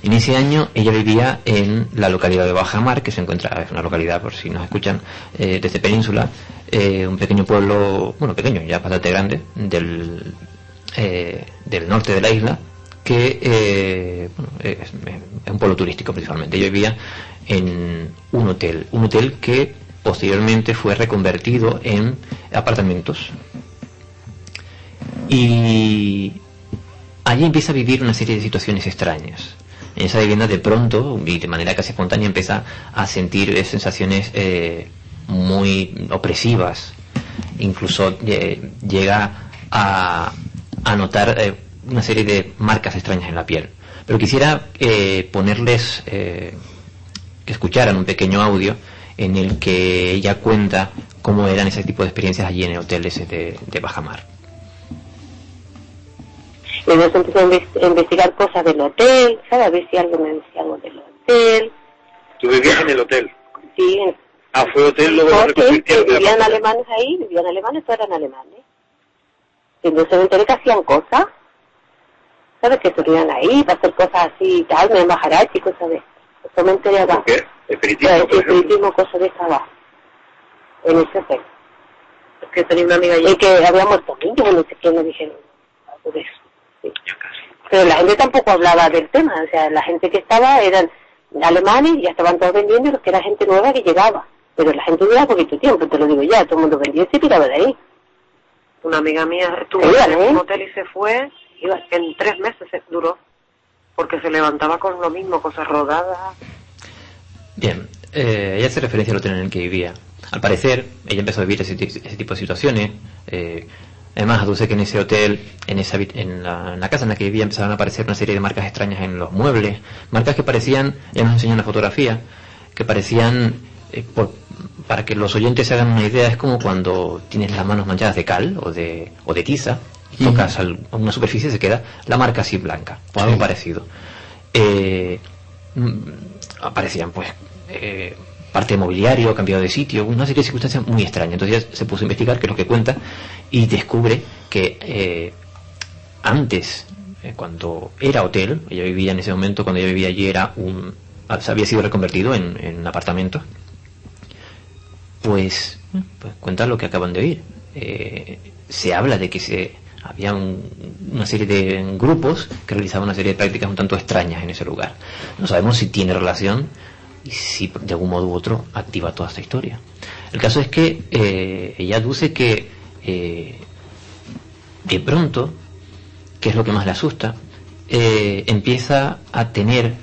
En ese año ella vivía en la localidad de Bajamar, que se encuentra, es una localidad, por si nos escuchan, eh, desde Península, eh, un pequeño pueblo, bueno, pequeño, ya bastante grande, del, eh, del norte de la isla, que eh, es un pueblo turístico principalmente. Ella vivía en un hotel, un hotel que posteriormente fue reconvertido en apartamentos. Y allí empieza a vivir una serie de situaciones extrañas. En esa vivienda de pronto, y de manera casi espontánea, empieza a sentir eh, sensaciones eh, muy opresivas. Incluso eh, llega a, notar una serie de marcas extrañas en la piel. Pero quisiera ponerles que escucharan un pequeño audio en el que ella cuenta cómo eran ese tipo de experiencias allí en el hotel ese de, de Bajamar. Y entonces empecé a inves- a investigar cosas del hotel, ¿sabes? A ver si algo me decía algo del hotel. ¿Tú vivías en el hotel? Sí, en Ah, fue hotel, luego lo hotel, que vivían alemanes ahí, vivían alemanes, todos eran alemanes. Y entonces me enteré que hacían cosas, ¿sabes? Que estuvieran ahí para hacer cosas así y tal, me embajarachi y cosas de eso. me enteré abajo. ¿Qué? Espiritismo, por sí, ejemplo. espiritismo, cosas de esa abajo. En ese hotel. Es que tenía una amiga allí. Y que había muerto niños, no sé qué, me dijeron algo de eso. Sí. Pero la gente tampoco hablaba del tema, o sea, la gente que estaba eran alemanes, ya estaban todos vendiendo, y los que era gente nueva que llegaba. Pero la gente duraba poquito tiempo, te lo digo ya, todo el mundo vendía y se tiraba de ahí. Una amiga mía estuvo en ¿eh? un hotel y se fue, iba, en tres meses se- duró, porque se levantaba con lo mismo, cosas rodadas. Bien, eh, ella hace referencia al hotel en el que vivía. Al parecer, ella empezó a vivir ese, ti- ese tipo de situaciones. eh, además, aduce que en ese hotel, en, esa, en, la, en la casa en la que vivía, empezaron a aparecer una serie de marcas extrañas en los muebles. Marcas que parecían, ella nos enseñó una fotografía, que parecían, eh, por- para que los oyentes se hagan una idea, es como cuando tienes las manos manchadas de cal o de, o de tiza, y tocas al- a una superficie y se queda la marca así blanca, o algo Sí. parecido. Eh, mm, aparecían pues eh, parte de mobiliario, cambiado de sitio, una serie de circunstancias muy extrañas. Entonces se puso a investigar qué es lo que cuenta y descubre que eh, antes, eh, cuando era hotel, ella vivía en ese momento, cuando ella vivía allí era un, había sido reconvertido en, apartamento, pues, pues cuenta lo que acaban de oír. Eh, se habla de que se había un- una serie de grupos que realizaban una serie de prácticas un tanto extrañas en ese lugar. No sabemos si tiene relación y si de algún modo u otro activa toda esta historia. El caso es que eh, ella aduce que eh, de pronto, que es lo que más le asusta, eh, empieza a tener,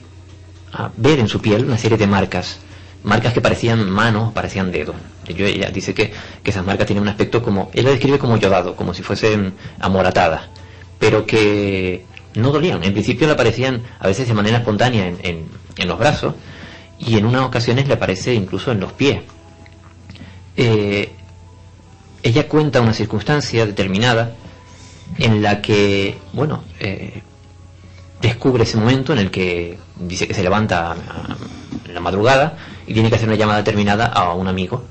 a ver en su piel una serie de marcas, marcas que parecían manos, parecían dedos. Ella dice que, que esas marcas tienen un aspecto como, ella lo describe como yodado, como si fuesen amoratadas, pero que no dolían. En principio le aparecían a veces de manera espontánea en, en los brazos y en unas ocasiones le aparece incluso en los pies. Eh, ella cuenta una circunstancia determinada en la que, bueno, eh, descubre ese momento en el que dice que se levanta en la madrugada y tiene que hacer una llamada determinada a un amigo,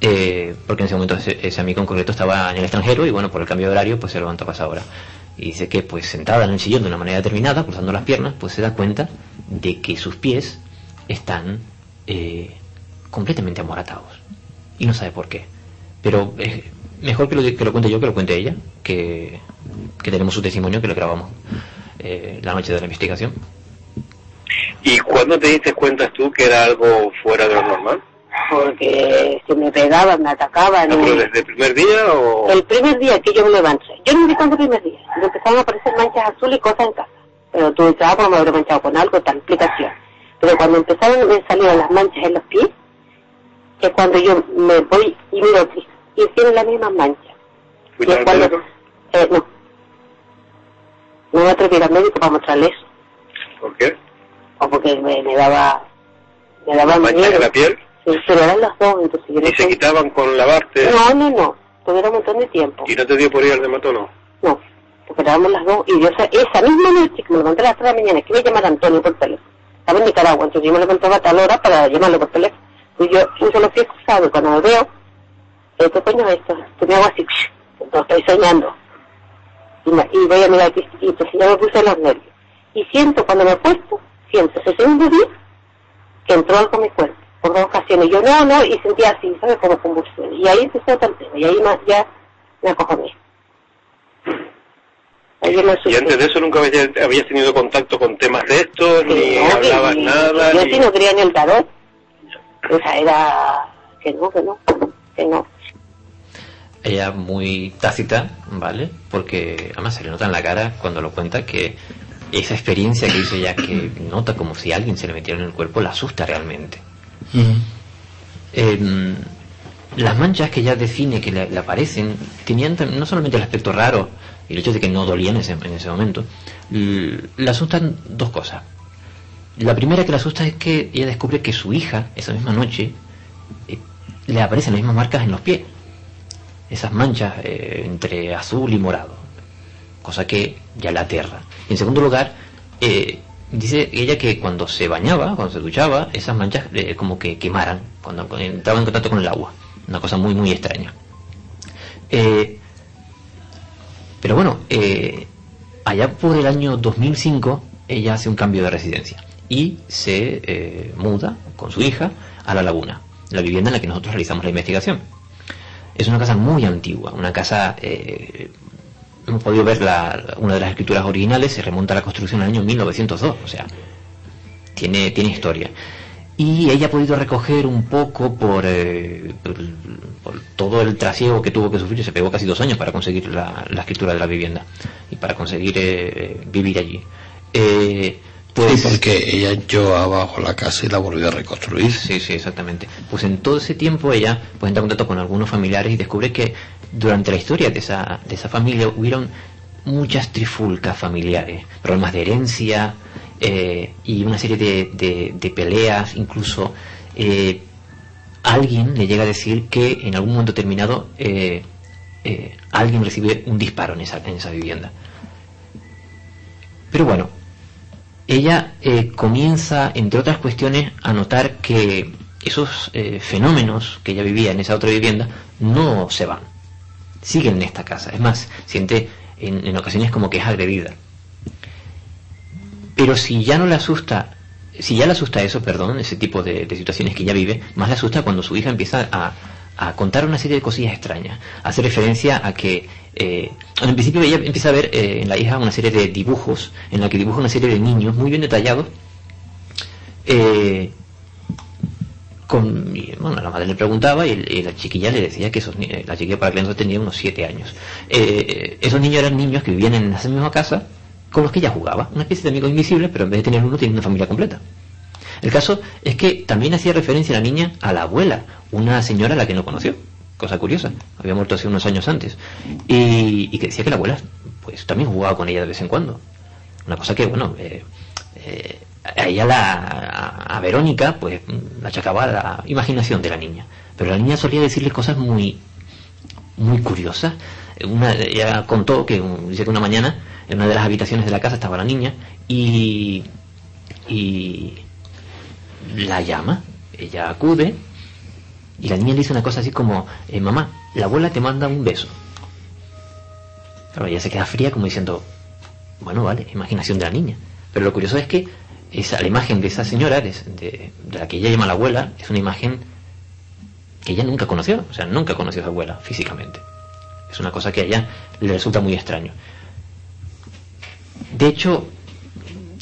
eh, porque en ese momento ese, ese amigo en concreto estaba en el extranjero y bueno, por el cambio de horario pues se levantó a pasar hora. Y dice que pues sentada en el sillón de una manera determinada, cruzando las piernas, pues se da cuenta de que sus pies están eh, completamente amoratados. Y no sabe por qué. Pero es mejor que lo, que lo cuente yo que lo cuente ella, que, que tenemos su testimonio, que lo grabamos eh, la noche de la investigación. ¿Y cuándo te diste cuenta tú que era algo fuera de lo normal? Porque se me pegaban, me atacaban. ¿No, y- pero desde el primer día o...? El primer día que yo me levanté, yo no me di cuenta el primer día, me empezaron a aparecer manchas azules y cosas en casa. Pero tú ah, pues me habré manchado con algo, tal explicación. Pero cuando empezaron a salir las manchas en los pies, que cuando yo me voy y miro y tiene la misma mancha. Y ¿Fuiste al cuando, médico? eh, no. No me atreví al médico para mostrarle eso. ¿Por qué? O porque me, me daba, me daba ¿Manchas en la piel? Sí, pero eran los dos, entonces yo no ¿Y se quitaban con lavarte? No, no, no. Tuviera un montón de tiempo. ¿Y no te dio por ir al dermatólogo? No, porque éramos las dos. Y yo esa, misma noche que me levanté a las 3 de la mañana, que iba a llamar a Antonio por teléfono. Estaba en Nicaragua, entonces yo me levantaba a tal hora para llamarlo por teléfono. Y yo los pies cruzados y cuando lo veo, ¿qué coño es esto? Que me hago así, no estoy soñando. Y, voy a mirar aquí, y entonces ya me puse los nervios. Y siento, cuando me acuesto, siento ese segundo día que entró algo en mi cuerpo, por dos ocasiones. Yo no, no, y sentía así, ¿sabes? Como convulsiones. Y ahí empezó otro tema, y ahí más, ya me acojoné. ¿Y antes de eso nunca habías, habías tenido contacto con temas de estos? ni No, hablabas nada? Yo ni- sí no creía en el tarot. O sea, era que no, que no, que no. Ella muy tácita, ¿vale? Porque además se le nota en la cara cuando lo cuenta que esa experiencia que dice ella que nota como si alguien se le metiera en el cuerpo la asusta realmente. Em, las manchas que ella define que le, le aparecen tenían no solamente el aspecto raro y el hecho de que no dolían en ese, en ese momento, le asustan dos cosas. La primera que le asusta es que ella descubre que su hija, esa misma noche, eh, le aparecen las mismas marcas en los pies. Esas manchas eh, entre azul y morado. Cosa que ya la aterra. Y en segundo lugar, eh, dice ella que cuando se bañaba, cuando se duchaba, esas manchas como que quemaran cuando entraba en contacto con el agua. Una cosa muy, muy extraña. Pero bueno, eh, allá por el año 2005, ella hace un cambio de residencia y se eh, muda con su hija a la laguna, la vivienda en la que nosotros realizamos la investigación. Es una casa muy antigua, una casa, eh, hemos podido ver la- una de las escrituras originales, se remonta a la construcción del año 1902, o sea, tiene, tiene historia. Y ella ha podido recoger un poco por, eh, por, por todo el trasiego que tuvo que sufrir, se pegó casi dos años para conseguir la, la escritura de la vivienda y para conseguir eh, vivir allí. Eh, pues, Sí, porque ella echó abajo la casa y la volvió a reconstruir. Sí, sí, exactamente. Pues en todo ese tiempo ella pues entra en contacto con algunos familiares y descubre que durante la historia de esa, de esa familia hubieron muchas trifulcas familiares, problemas de herencia eh, y una serie de, de- peleas, incluso eh, alguien le llega a decir que en algún momento determinado eh, alguien recibe un disparo en esa, en esa vivienda. Pero bueno, ella comienza, entre otras cuestiones, a notar que esos fenómenos que ella vivía en esa otra vivienda no se van, siguen en esta casa. Es más, siente en, en ocasiones como que es agredida. Pero si ya no le asusta, si ya le asusta eso, perdón, ese tipo de, situaciones que ella vive, más le asusta cuando su hija empieza a, contar una serie de cosillas extrañas. Hace referencia a que, eh, en principio ella empieza a ver eh, en la hija una serie de dibujos, en la que dibuja una serie de niños muy bien detallados, eh, con, bueno, la madre le preguntaba y, la chiquilla le decía que esos ni- la chiquilla para que no tenía unos siete años. Eh, esos niños eran niños que vivían en esa misma casa con los que ella jugaba, una especie de amigos invisibles, pero en vez de tener uno, tiene una familia completa. El caso es que también hacía referencia la niña a la abuela, una señora a la que no conoció, cosa curiosa, había muerto hace unos años antes, y, que decía que la abuela pues también jugaba con ella de vez en cuando. Una cosa que, bueno, eh, eh, a ella la, a, Verónica pues la achacaba la imaginación de la niña, pero la niña solía decirle cosas muy muy curiosas. Una, ella contó que dice que una mañana en una de las habitaciones de la casa estaba la niña y, y la llama, ella acude y la niña le dice una cosa así como, eh, mamá, la abuela te manda un beso. Claro, ella se queda fría como diciendo, bueno, vale, imaginación de la niña. Pero lo curioso es que esa, la imagen de esa señora, de, de- de la que ella llama la abuela, es una imagen que ella nunca conoció, o sea, nunca conoció a su abuela físicamente. Es una cosa que a ella le resulta muy extraño. De hecho,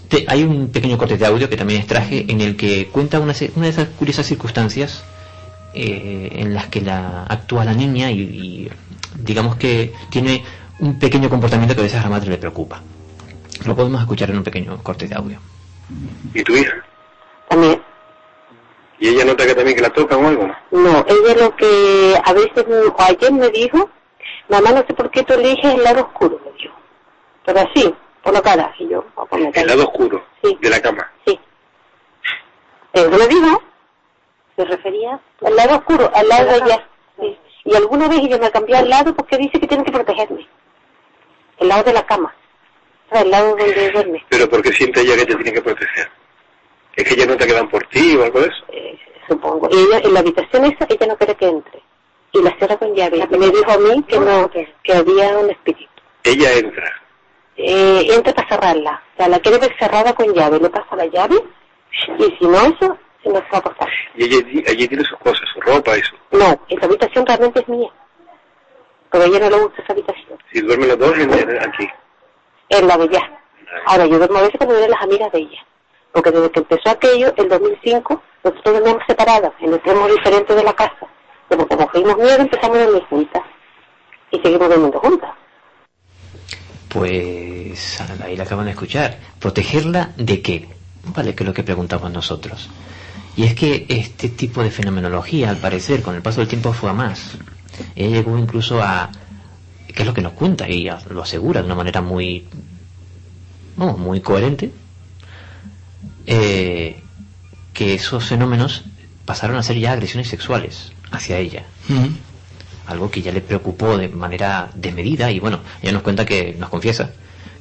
te- hay un pequeño corte de audio que también extraje en el que cuenta una, se- una de esas curiosas circunstancias eh, en las que la actúa la niña y, y digamos que tiene un pequeño comportamiento que a veces a la madre le preocupa. Lo podemos escuchar en un pequeño corte de audio. ¿Y tu hija? También. ¿Y ella nota que también que la tocan o algo? no? No, ella lo que a veces, o ayer me dijo, mamá no sé por qué tú eliges el lado oscuro, me dijo. Pero así, cara, y yo, "Ah, por la El lado oscuro de la cama. Eso me dijo, se refería al lado oscuro, al lado de ella. Sí. Y alguna vez ella me cambió al lado porque dice que tiene que protegerme. El lado de la cama. El lado donde duerme. Pero porque siente ella que te tiene que proteger. Es que ella nota que van por ti o algo de eso. supongo. Y ella, en la habitación esa, ella no quiere que entre. Y la cierra con llave. Y me dijo a mí que no, que había un espíritu. Ella entra. Eh, entra para cerrarla. O sea, la quiere ver cerrada con llave. Le pasa la llave y si no eso, se nos va a acostar. Y ella, ella tiene sus cosas, su ropa y su... No, esa habitación realmente es mía. Pero ella no le gusta esa habitación. Si duermen los dos en- en- aquí. Es la de ella. Ahora, yo duermo a veces cuando vienen las amigas de ella. Porque desde que empezó aquello, el 2005, nosotros dormíamos separadas, en extremos diferentes de la casa. Pero como fuimos miedo, empezamos a dormir juntas. Y seguimos durmiendo juntas. Pues ahí la acaban de escuchar. ¿Protegerla de qué? Vale, que es lo que preguntamos nosotros. Y es que este tipo de fenomenología, al parecer, con el paso del tiempo fue a más. Ella llegó incluso a... que es lo que nos cuenta y lo asegura de una manera muy... muy coherente. eh, que esos fenómenos pasaron a ser ya agresiones sexuales hacia ella algo que ya le preocupó de manera desmedida y bueno, ella nos cuenta que, nos confiesa,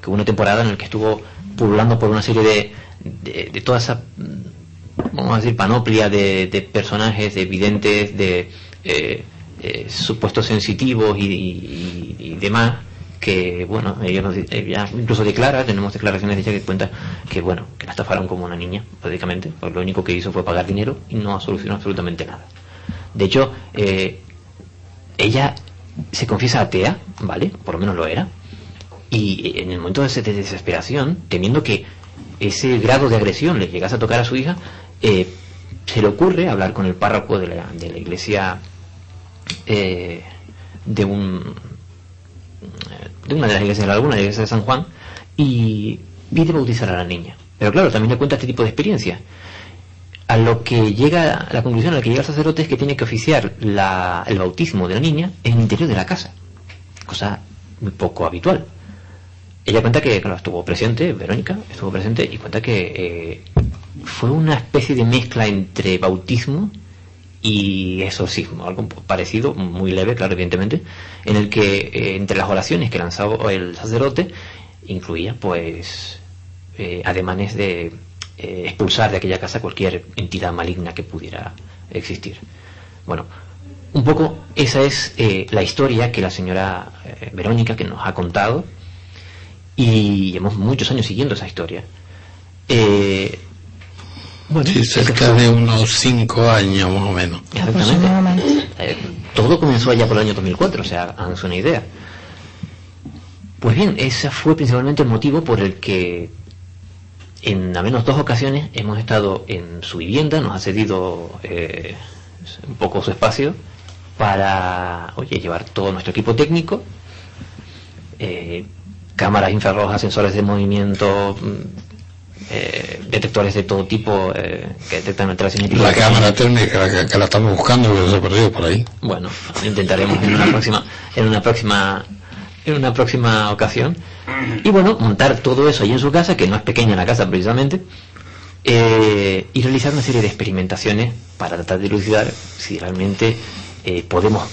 que hubo una temporada en la que estuvo pululando por una serie de, de, toda esa, mm, vamos a decir, panoplia de, personajes, de videntes, de eh, eh, supuestos sensitivos y, demás, que bueno, ella, nos incluso declara, tenemos declaraciones de ella que cuenta que bueno, que la estafaron como una niña, prácticamente, pues lo único que hizo fue pagar dinero y no solucionó absolutamente nada. De hecho, eh, ella se confiesa atea, ¿vale? Por lo menos lo era. Y en el momento de ese- de desesperación, temiendo que ese grado de agresión le llegase a tocar a su hija, eh, se le ocurre hablar con el párroco de la, de la iglesia eh, de un de una de las iglesias de la laguna, la iglesia de San Juan, y pide bautizar a la niña. Pero claro, también le cuenta este tipo de experiencias. A lo que llega, la conclusión a la que llega el sacerdote es que tiene que oficiar el bautismo de la niña en el interior de la casa, cosa muy poco habitual. Ella cuenta que, claro, estuvo presente, Verónica estuvo presente, y cuenta que eh, fue una especie de mezcla entre bautismo y exorcismo, algo parecido, muy leve, claro, evidentemente, en el que eh, entre las oraciones que lanzaba el sacerdote incluía, pues, eh, ademanes de eh, expulsar de aquella casa cualquier entidad maligna que pudiera existir. Bueno, un poco esa es eh, la historia que la señora eh, Verónica que nos ha contado y llevamos muchos años siguiendo esa historia. Eh, bueno, Sí, cerca de unos cinco años más o menos. Exactamente. Eh, todo comenzó allá por el año 2004, o sea, háganse una idea. Pues bien, ese fue principalmente el motivo por el que en al menos dos ocasiones hemos estado en su vivienda, nos ha cedido eh, un poco su espacio para, oye, llevar todo nuestro equipo técnico, eh, cámaras infrarrojas, sensores de movimiento, mm, eh, detectores de todo tipo eh, que detectan alteraciones La cámara técnica que, que la estamos buscando, que se ha perdido por ahí. bueno, intentaremos en una próxima, en una próxima, en una próxima ocasión. Y bueno, montar todo eso ahí en su casa, que no es pequeña la casa precisamente, eh, y realizar una serie de experimentaciones para tratar de elucidar si realmente eh, podemos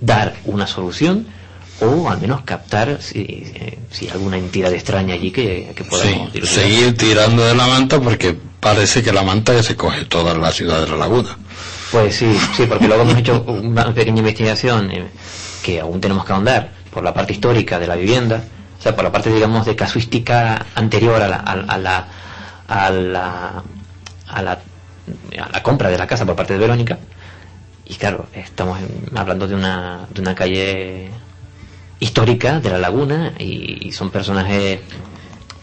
dar una solución o al menos captar si, si hay alguna entidad extraña allí que, que podamos Sí, seguir tirando de la manta porque parece que la manta se coge toda la ciudad de la laguna. Pues sí, sí, porque luego hemos hecho una pequeña investigación eh, que aún tenemos que ahondar por la parte histórica de la vivienda, o sea, por la parte, digamos, de casuística anterior a la, a, a la, a la, a la, a la compra de la casa por parte de Verónica. Y claro, estamos hablando de una, de una calle histórica de la laguna y, son personajes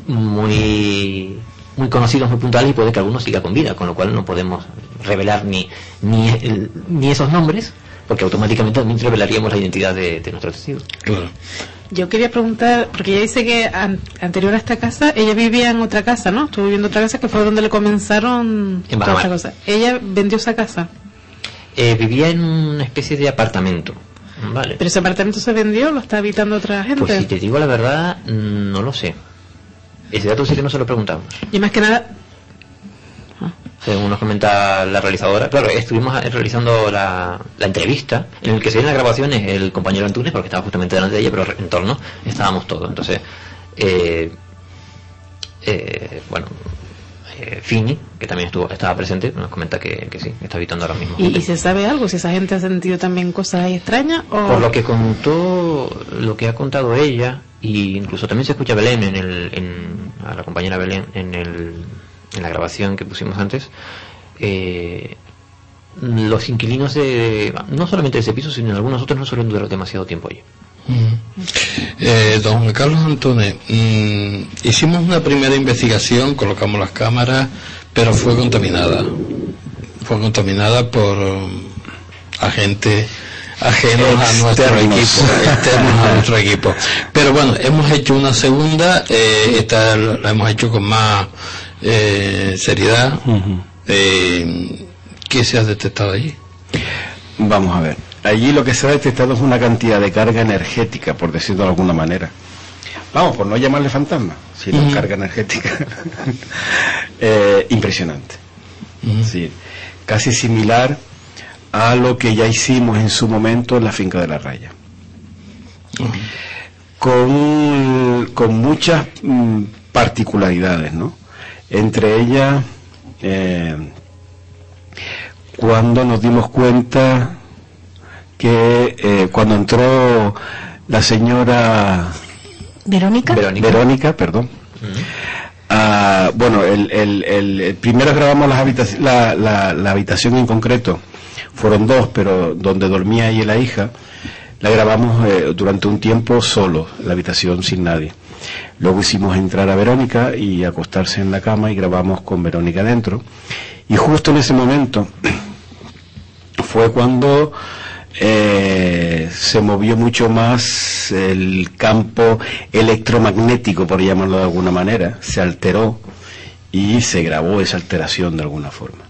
muy muy conocidos, muy puntuales y puede que alguno siga con vida, con lo cual no podemos revelar ni ni, ni esos nombres porque automáticamente también revelaríamos la identidad de, de nuestro testigo. Claro. Yo quería preguntar, porque ella dice que an- anterior a esta casa, ella vivía en otra casa, ¿no? Estuvo viviendo en otra casa que fue donde le comenzaron En toda esta cosa. Ella vendió esa casa. Eh, vivía en una especie de apartamento. Vale. Pero ese apartamento se vendió, lo está habitando otra gente. Pues si te digo la verdad, no lo sé. Ese dato sí que no se lo preguntamos. Y más que nada, Según nos comenta la realizadora, claro, estuvimos realizando la, la entrevista, en el que se ven las grabaciones el compañero Antunes, porque estaba justamente delante de ella, pero en torno estábamos todos. Entonces, eh, eh, bueno, eh, Fini, que también estuvo estaba presente, nos comenta que, que sí, que está habitando ahora mismo. ¿y, y se sabe algo? Si esa gente ha sentido también cosas ahí extrañas o... Por lo que contó, lo que ha contado ella, y incluso también se escucha Belén en el, en, a la compañera Belén en el, en la grabación que pusimos antes, eh, los inquilinos de, no solamente de ese piso, sino en algunos otros no suelen durar demasiado tiempo allí. Eh, don Carlos Antunes, mm, hicimos una primera investigación, colocamos las cámaras, pero fue contaminada. Fue contaminada por um, agentes ajenos a nuestro equipo, externos a nuestro equipo. Pero bueno, hemos hecho una segunda, eh, esta la hemos hecho con más eh, seriedad. Eh, ¿Qué se ha detectado allí? Vamos a ver. Allí lo que se ha detectado es una cantidad de carga energética, por decirlo de alguna manera. Vamos, por no llamarle fantasma, sino carga energética. Eh, impresionante. Sí, casi similar a lo que ya hicimos en su momento en la finca de la raya. Con, con muchas mm, particularidades, ¿no? Entre ellas, eh, cuando nos dimos cuenta que eh, cuando entró la señora Verónica. Verónica, perdón. Ah, bueno, el, el, el- el- primero grabamos las habitaci- la, la, la habitación en concreto. Fueron dos, pero donde dormía ella y la hija, la grabamos eh, durante un tiempo solo, la habitación sin nadie. Luego hicimos entrar a Verónica y acostarse en la cama y grabamos con Verónica dentro. Y justo en ese momento fue cuando eh, se movió mucho más el campo electromagnético, por llamarlo de alguna manera, se alteró y se grabó esa alteración de alguna forma.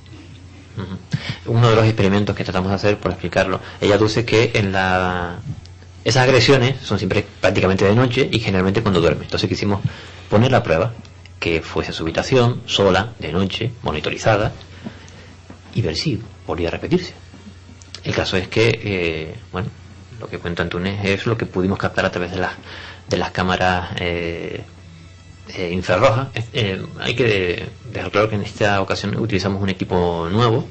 Uno de los experimentos que tratamos de hacer, por explicarlo, ella dice que en la esas agresiones son siempre prácticamente de noche y generalmente cuando duerme. Entonces quisimos poner la prueba que fuese su habitación, sola, de noche, monitorizada, y ver si volvía a repetirse. El caso es que, eh, bueno, lo que cuenta Antunes es lo que pudimos captar a través de las de las cámaras eh, eh, infrarrojas. Eh, hay que dejar claro que en esta ocasión utilizamos un equipo nuevo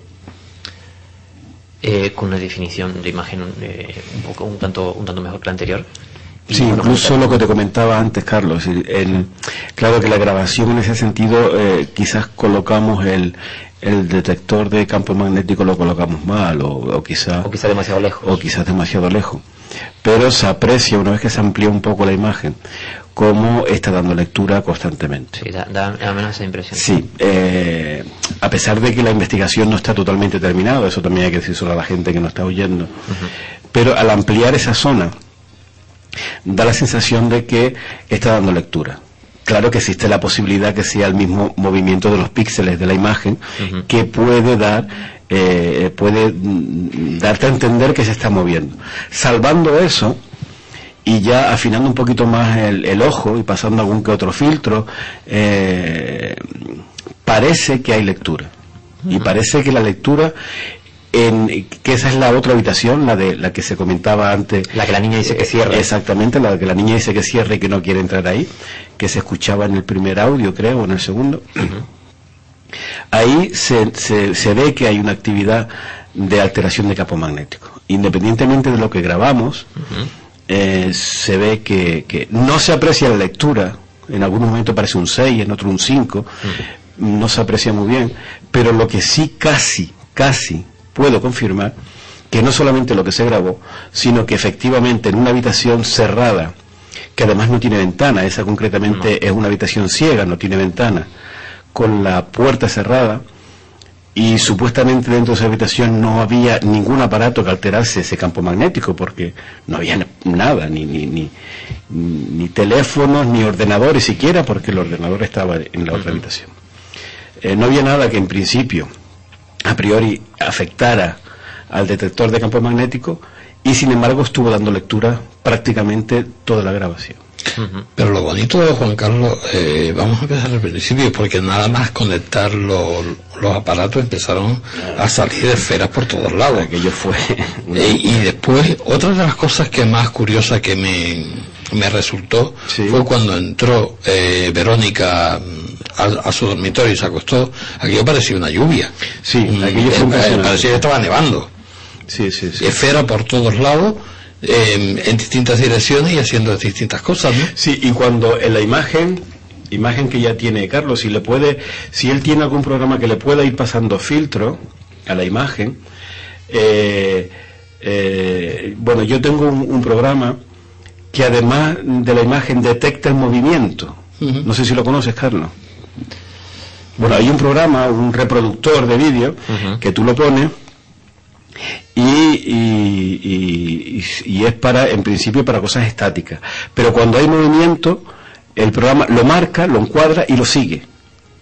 eh, con una definición de imagen eh, un poco un tanto un tanto mejor que la anterior. Y Sí, incluso lo que te comentaba antes, Carlos. el- claro que la grabación en ese sentido, eh, quizás colocamos el, el detector de campo magnético lo colocamos mal, o, o quizás o quizá demasiado lejos. o quizás demasiado lejos. Pero se aprecia, una vez que se amplía un poco la imagen, cómo está dando lectura constantemente. Sí, da, da, da menos esa impresión. Sí, eh, a pesar de que la investigación no está totalmente terminada, eso también hay que decir a la gente que nos está oyendo, pero al ampliar esa zona, da la sensación de que está dando lectura. Claro que existe la posibilidad que sea el mismo movimiento de los píxeles de la imagen que puede dar, eh, puede darte a entender que se está moviendo. Salvando eso, y ya afinando un poquito más el, el ojo y pasando algún que otro filtro, eh, parece que hay lectura. Y parece que la lectura, en, que esa es la otra habitación, la de la que se comentaba antes. La que la niña dice que cierra. Exactamente, la que la niña dice que cierra y que no quiere entrar ahí, que se escuchaba en el primer audio, creo, o en el segundo. Ahí se, se, se ve que hay una actividad de alteración de campo magnético. Independientemente de lo que grabamos, eh, se ve que, que no se aprecia la lectura, en algún momento parece un 6, en otro un 5, no se aprecia muy bien, pero lo que sí casi, casi puedo confirmar, que no solamente lo que se grabó, sino que efectivamente en una habitación cerrada, que además no tiene ventana, esa concretamente es una habitación ciega, no tiene ventana, con la puerta cerrada, y supuestamente dentro de esa habitación no había ningún aparato que alterase ese campo magnético porque no había nada, ni, ni, ni, ni teléfonos, ni ordenadores siquiera, porque el ordenador estaba en la otra habitación. Eh, no había nada que en principio, a priori, afectara al detector de campo magnético y sin embargo estuvo dando lectura prácticamente toda la grabación. Pero lo bonito de Juan Carlos, eh, vamos a empezar al principio, porque nada más conectar los, los aparatos empezaron a salir esferas por todos lados. Aquello fue. Eh, y después, otra de las cosas que más curiosa que me, me resultó fue cuando entró eh, Verónica mm, a, a su dormitorio y se acostó, aquello parecía una lluvia. Sí, Mm, aquello fue eh, parecía que estaba nevando. Sí, sí, sí. Esfera por todos lados, eh, en distintas direcciones y haciendo distintas cosas, ¿no? Sí, y cuando en la imagen, imagen que ya tiene Carlos, si le puede, si él tiene algún programa que le pueda ir pasando filtro a la imagen, eh, eh, bueno, yo tengo un, un programa que además de la imagen detecta el movimiento. No sé si lo conoces, Carlos. Bueno, hay un programa, un reproductor de vídeo, que tú lo pones y, y- y- es para, en principio, para cosas estáticas. Pero cuando hay movimiento, el programa lo marca, lo encuadra y lo sigue.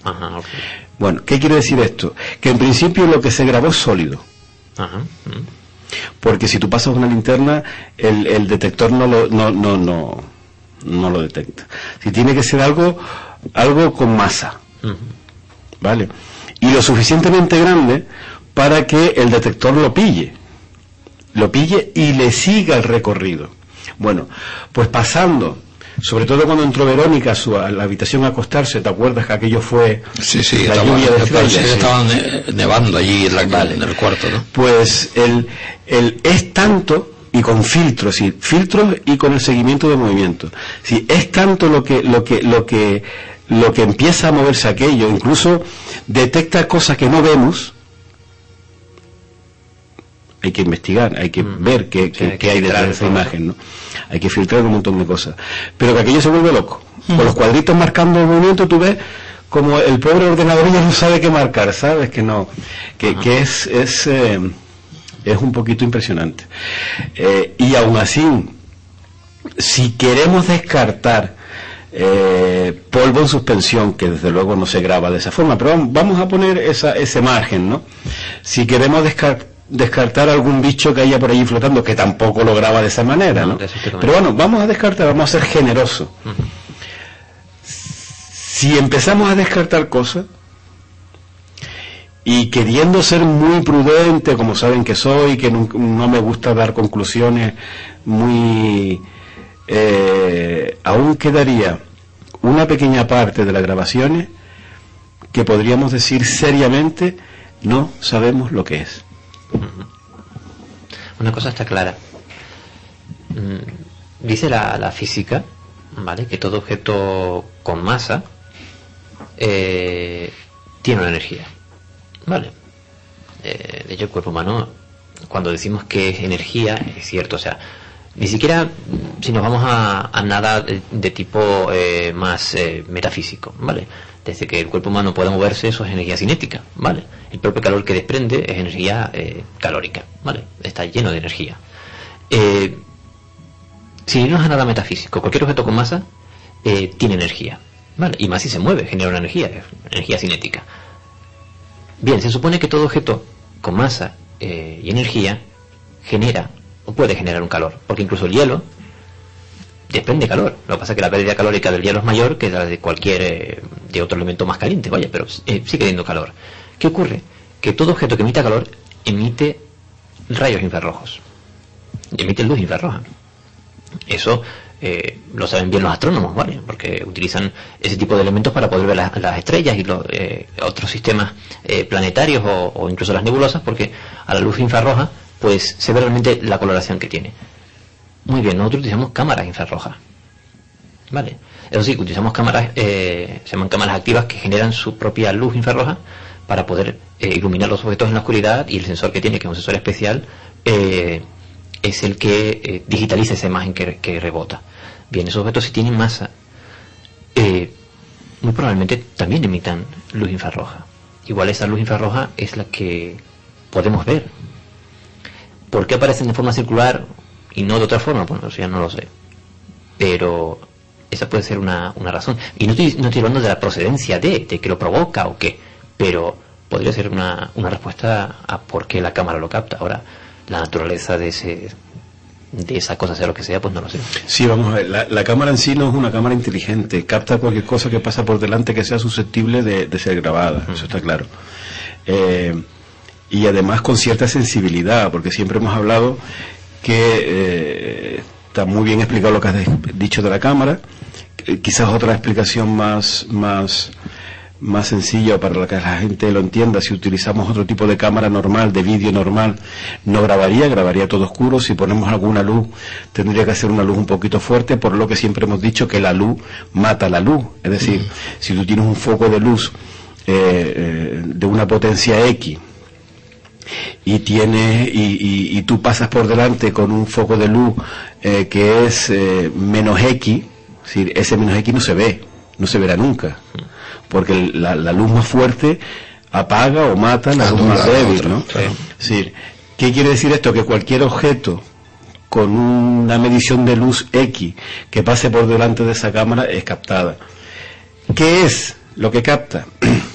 Ajá. Bueno, ¿qué quiere decir esto? Que en principio lo que se grabó es sólido. Ajá. mm. Porque si tú pasas una linterna, el, el detector no lo, no, no, no, no lo detecta. Si tiene que ser algo, algo con masa. ¿Vale? Y lo suficientemente grande para que el detector lo pille. Lo pille y le siga el recorrido. Bueno, pues pasando, sobre todo cuando entró Verónica a, su, a la habitación a acostarse, ¿te acuerdas que aquello fue Sí, sí, la estaba, lluvia de estrellas? Sí. estaba ne- nevando allí en, la- en el cuarto, ¿no? Pues el, el es tanto y con filtros, sí, filtros y con el seguimiento de movimiento. Sí, es tanto lo que lo que lo que lo que empieza a moverse aquello, incluso detecta cosas que no vemos. Hay que investigar, hay que ver qué, qué- hay que qué hay detrás de esa imagen, ¿no? Hay que filtrar un montón de cosas. Pero que aquello se vuelve loco. Con los cuadritos marcando el movimiento, tú ves como el pobre ordenador ya no sabe qué marcar, ¿sabes? Que no, que, que es, es, eh, es un poquito impresionante. Eh, y aún así, si queremos descartar eh, polvo en suspensión, que desde luego no se graba de esa forma, pero vamos- a poner esa, ese margen, ¿no? Si queremos descar- descartar algún bicho que haya por allí flotando, que tampoco lo graba de esa manera, ¿no? Pero bueno, vamos a descartar, vamos a ser generosos. Si empezamos a descartar cosas, y queriendo ser muy prudente, como saben que soy, que no, no me gusta dar conclusiones muy... eh, aún quedaría una pequeña parte de las grabaciones que podríamos decir seriamente no sabemos lo que es. Una cosa está clara. Mm, Dice la, la física, ¿vale? Que todo objeto con masa eh, tiene una energía, ¿vale? Eh, de hecho, el cuerpo humano, cuando decimos que es energía, es cierto, o sea, ni siquiera si nos vamos a, nada de, tipo eh, más metafísico, ¿vale? Desde que el cuerpo humano pueda moverse, eso es energía cinética, ¿vale? El propio calor que desprende es energía eh, calórica, ¿vale? Está lleno de energía. Eh, si no es nada metafísico, cualquier objeto con masa eh, tiene energía, ¿vale? Y más si se mueve, genera una energía, energía cinética. Bien, se supone que todo objeto con masa y energía genera o puede generar un calor, porque incluso el hielo desprende calor. Lo que pasa es que la pérdida calórica del hielo es mayor que la de cualquier eh, de otro elemento más caliente, vaya, pero eh, sigue teniendo calor. ¿Qué ocurre? Que todo objeto que emita calor emite rayos infrarrojos, emite luz infrarroja. Eso eh, lo saben bien los astrónomos, ¿vale? Porque utilizan ese tipo de elementos para poder ver las, las estrellas y los eh, otros sistemas eh, planetarios o, o incluso las nebulosas, porque a la luz infrarroja, pues se ve realmente la coloración que tiene. Muy bien, nosotros utilizamos cámaras infrarrojas, ¿vale? Eso sí, utilizamos cámaras, eh, se llaman cámaras activas que generan su propia luz infrarroja para poder eh, iluminar los objetos en la oscuridad y el sensor que tiene, que es un sensor especial, eh, es el que digitaliza esa imagen que, que rebota. Bien, esos objetos si tienen masa, muy probablemente también emitan luz infrarroja. igual esa luz infrarroja es la que podemos ver. ¿Por qué aparecen de forma circular y no de otra forma? Bueno, eso ya no lo sé. Pero esa puede ser una, una razón. Y no estoy, no estoy hablando de la procedencia de, de que lo provoca o qué, pero podría ser una, una respuesta a por qué la cámara lo capta. Ahora, la naturaleza de ese de esa cosa sea lo que sea, pues no lo sé. Sí, vamos a ver, la, la cámara en sí no es una cámara inteligente, capta cualquier cosa que pasa por delante que sea susceptible de, de ser grabada, eso está claro. Eh, y además con cierta sensibilidad, porque siempre hemos hablado que eh, está muy bien explicado lo que has dicho de la cámara, eh, quizás otra explicación más, más, más sencilla para que la gente lo entienda, si utilizamos otro tipo de cámara normal, de vídeo normal, no grabaría, grabaría todo oscuro, si ponemos alguna luz tendría que ser una luz un poquito fuerte, por lo que siempre hemos dicho que la luz mata la luz, es decir, si tú tienes un foco de luz eh, eh, de una potencia X, y tienes y, y- y tú pasas por delante con un foco de luz eh, que es eh, menos X, es decir, ese menos X no se ve, no se verá nunca, porque la, la luz más fuerte apaga o mata la luz más débil, otra, ¿no? claro. Es decir, ¿qué quiere decir esto? Que cualquier objeto con una medición de luz X que pase por delante de esa cámara es captada. ¿Qué es lo que capta?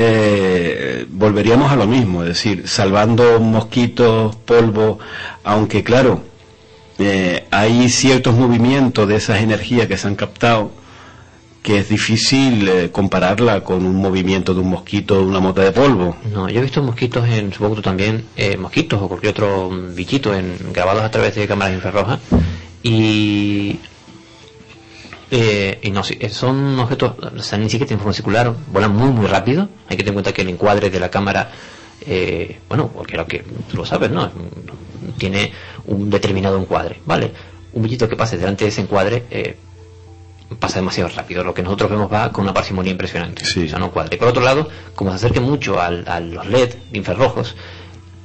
eh, volveríamos a lo mismo, es decir, salvando mosquitos, polvo, aunque claro, eh, hay ciertos movimientos de esas energías que se han captado que es difícil eh, compararla con un movimiento de un mosquito de una mota de polvo. No, yo he visto mosquitos en, supongo tú también, eh, mosquitos o cualquier otro bichito en, grabados a través de cámaras infrarrojas y eh, y no, sí, eh, son objetos, o sea, ni siquiera tienen forma circular, vuelan muy muy rápido, hay que tener en cuenta que el encuadre de la cámara, eh, bueno, cualquiera que tú lo sabes, ¿no? Tiene un determinado encuadre, ¿vale? Un bichito que pase delante de ese encuadre eh, pasa demasiado rápido. Lo que nosotros vemos va con una parsimonia impresionante. O sea, no por otro lado, como se acerque mucho al- a los LED infrarrojos,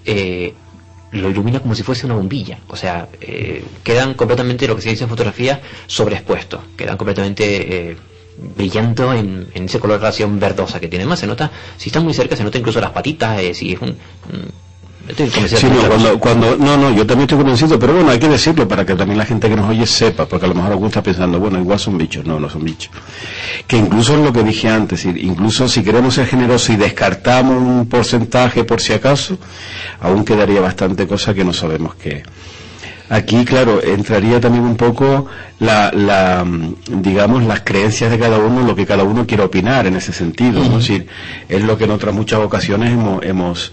eh, lo ilumina como si fuese una bombilla. O sea, eh, quedan completamente, lo que se dice en fotografía, sobreexpuestos. Quedan completamente eh, brillando en, en ese color relación verdosa que tiene. Más se nota, si están muy cerca, se nota incluso las patitas, eh, si es un- estoy convencido Sí, de que no, cuando, cuando, no, no, yo también estoy convencido, pero bueno, hay que decirlo para que también la gente que nos oye sepa, porque a lo mejor alguno está pensando, bueno, igual son bichos, no, no son bichos. Que incluso es lo que dije antes, incluso si queremos ser generosos y descartamos un porcentaje por si acaso, aún quedaría bastante cosa que no sabemos qué. Aquí, claro, entraría también un poco la, la, digamos, las creencias de cada uno, lo que cada uno quiere opinar en ese sentido. ¿no? Es decir, es lo que en otras muchas ocasiones hemos, hemos,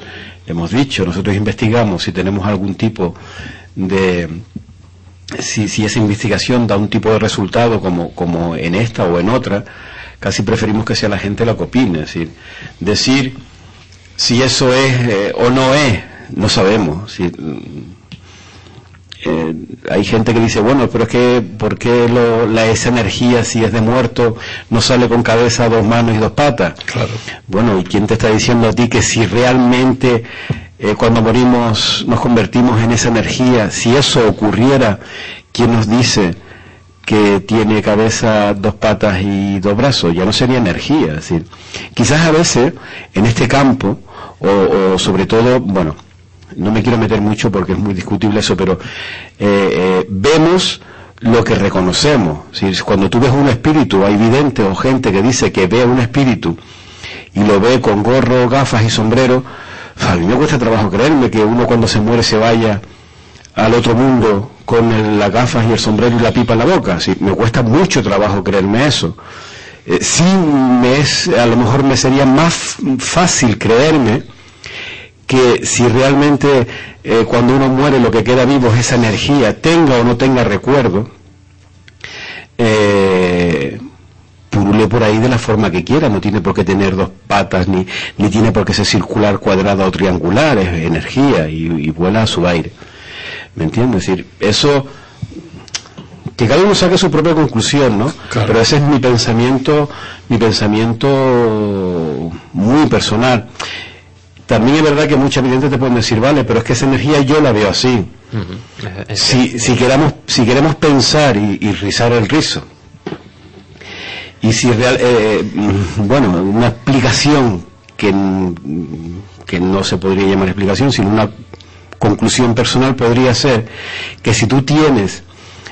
hemos dicho. Nosotros investigamos si tenemos algún tipo de, si, si esa investigación da un tipo de resultado como, como en esta o en otra, casi preferimos que sea la gente la que opine. Es decir, decir si eso es eh, o no es, no sabemos. Es eh, hay gente que dice, bueno, pero es que, ¿por qué lo- la, esa energía, si es de muerto, no sale con cabeza, dos manos y dos patas? Claro. Bueno, ¿y quién te está diciendo a ti que si realmente eh, cuando morimos nos convertimos en esa energía, si eso ocurriera, ¿quién nos dice que tiene cabeza, dos patas y dos brazos? Ya no sería energía. Es decir, quizás a veces en este campo, o, o sobre todo, bueno, no me quiero meter mucho porque es muy discutible eso, pero eh, eh, vemos lo que reconocemos. Decir, cuando tú ves un espíritu, hay videntes o gente que dice que ve un espíritu y lo ve con gorro, gafas y sombrero, a mí me cuesta trabajo creerme que uno cuando se muere se vaya al otro mundo con el- las gafas y el sombrero y la pipa en la boca. Sí, me cuesta mucho trabajo creerme eso. Eh, sí, me es, a lo mejor me sería más fácil creerme que si realmente eh, cuando uno muere lo que queda vivo es esa energía, tenga o no tenga recuerdo, eh, purule por ahí de la forma que quiera, no tiene por qué tener dos patas, ni, ni tiene por qué ser circular, cuadrada o triangular, es energía y, y vuela a su aire. ¿Me entiendes? Es decir, eso, que cada uno saque su propia conclusión, ¿no? Pero ese es mi pensamiento, mi pensamiento muy personal. También es verdad que muchas videntes te pueden decir, vale, pero es que esa energía yo la veo así. Si, si, queramos, si queremos pensar y, y rizar el rizo, Y si real, eh, mm, bueno, una explicación que, que no se podría llamar explicación, sino una conclusión personal podría ser que si tú tienes,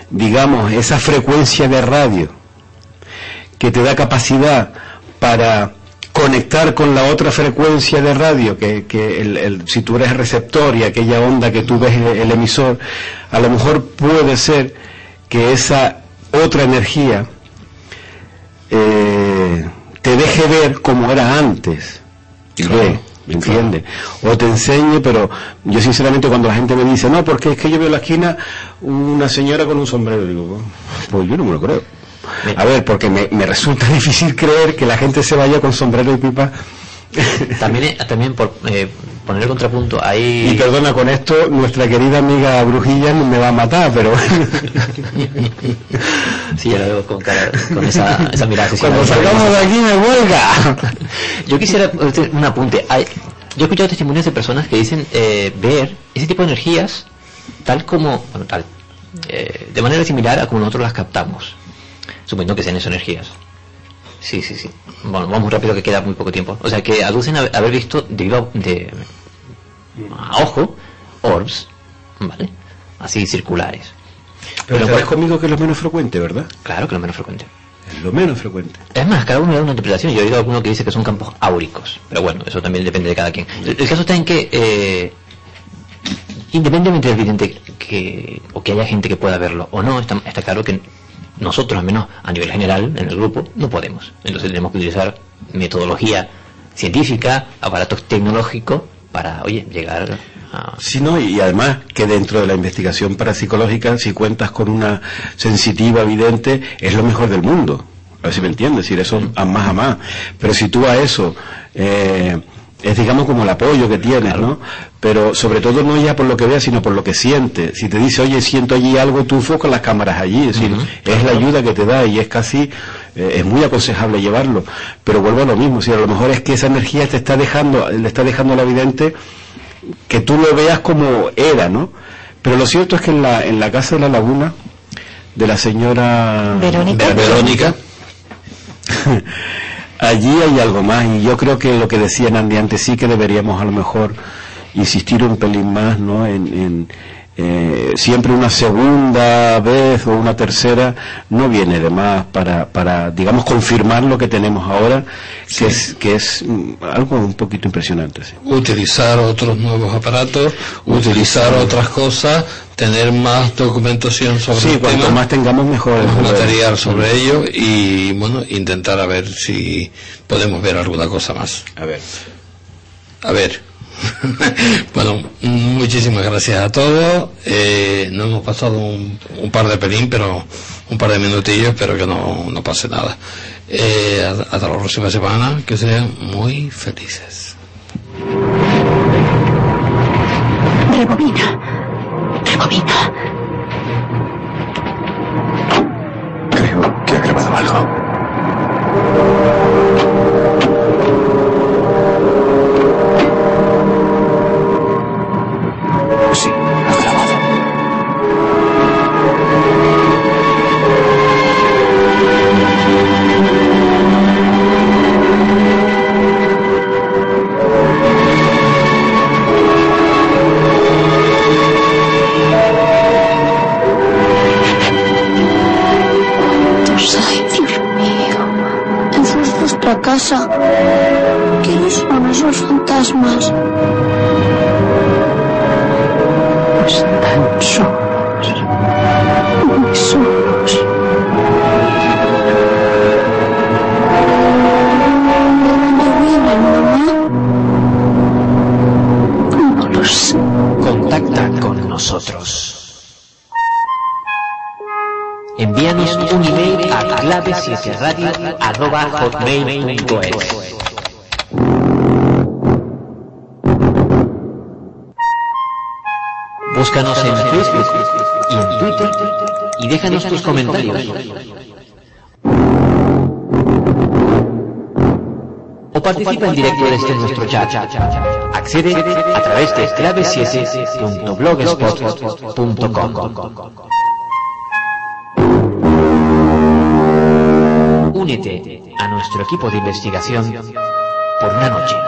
digamos, esa frecuencia de radio que te da capacidad para conectar con la otra frecuencia de radio, que, que el, el- si tú eres receptor y aquella onda que tú ves el, el emisor, a lo mejor puede ser que esa otra energía eh, te deje ver como era antes. Ve, ¿me entiendes? O te enseñe, pero yo sinceramente cuando la gente me dice, no, porque es que yo veo en la esquina una señora con un sombrero, digo, pues yo no me lo creo. A ver, porque me, me resulta difícil creer que la gente se vaya con sombrero y pipa. También, eh, también por eh, poner el contrapunto, hay... Y perdona, con esto nuestra querida amiga Brujilla me va a matar, pero... Sí, ya lo veo con, cara, con esa, esa mirada. Cuando salgamos de aquí me huelga. Yo quisiera hacer un apunte. Yo he escuchado testimonios de personas que dicen eh, ver ese tipo de energías tal como, bueno, tal, eh, de manera similar a como nosotros las captamos, suponiendo que sean esas energías. Sí, sí, sí. Bueno, vamos rápido que queda muy poco tiempo. O sea, que aducen a haber visto de, a ojo orbs, ¿vale? Así circulares. Pero estarás conmigo que es lo menos frecuente, ¿verdad? Claro que es lo menos frecuente. Es lo menos frecuente. Es más, cada uno da una interpretación. Yo he oído a alguno que dice que son campos áuricos. Pero bueno, eso también depende de cada quien. El, el caso está en que, eh, independientemente del vidente que, o que haya gente que pueda verlo o no, está, está claro que nosotros, al menos a nivel general, en el grupo, no podemos. Entonces tenemos que utilizar metodología científica, aparatos tecnológicos para, oye, llegar a... Sí, no, y además que dentro de la investigación parapsicológica, si cuentas con una sensitiva vidente, es lo mejor del mundo. A ver si me entiendes, decir eso a más a más. Pero si tú a eso, eh, es digamos como el apoyo que tienes, ¿no? Pero sobre todo no ya por lo que veas, sino por lo que sientes. Si te dice, oye, siento allí algo, tú enfocas las cámaras allí, es decir, es la ayuda que te da y es casi, eh, es muy aconsejable llevarlo. Pero vuelvo a lo mismo, si a lo mejor es que esa energía te está dejando, le está dejando a la vidente que tú lo veas como era, ¿no? Pero lo cierto es que en la, en la casa de la laguna, de la señora Verónica. Verónica, allí hay algo más y yo creo que lo que decía Andy antes sí que deberíamos a lo mejor insistir un pelín más, ¿no? En, en, eh, siempre una segunda vez o una tercera no viene de más para, para digamos, confirmar lo que tenemos ahora, que es, que es mm, algo un poquito impresionante. sí. utilizar otros nuevos aparatos, utilizar otras cosas, tener más documentación sobre Sí, el cuanto tema, más tengamos mejor. más material sobre ello y bueno, intentar a ver si podemos ver alguna cosa más. A ver. A ver. bueno, muchísimas gracias a todos. Eh, no hemos pasado un, un par de pelín, pero un par de minutillos, espero que no, no pase nada. Eh, hasta hasta la próxima semana, que sean muy felices. Rebobina. Rebobina. Creo que ha grabado algo. Clave Búscanos en Facebook y en Twitter y déjanos tus comentarios. O participa en directo desde nuestro chat. Accede a través de clave7.blogspot.com. únete a nuestro equipo de investigación por una noche.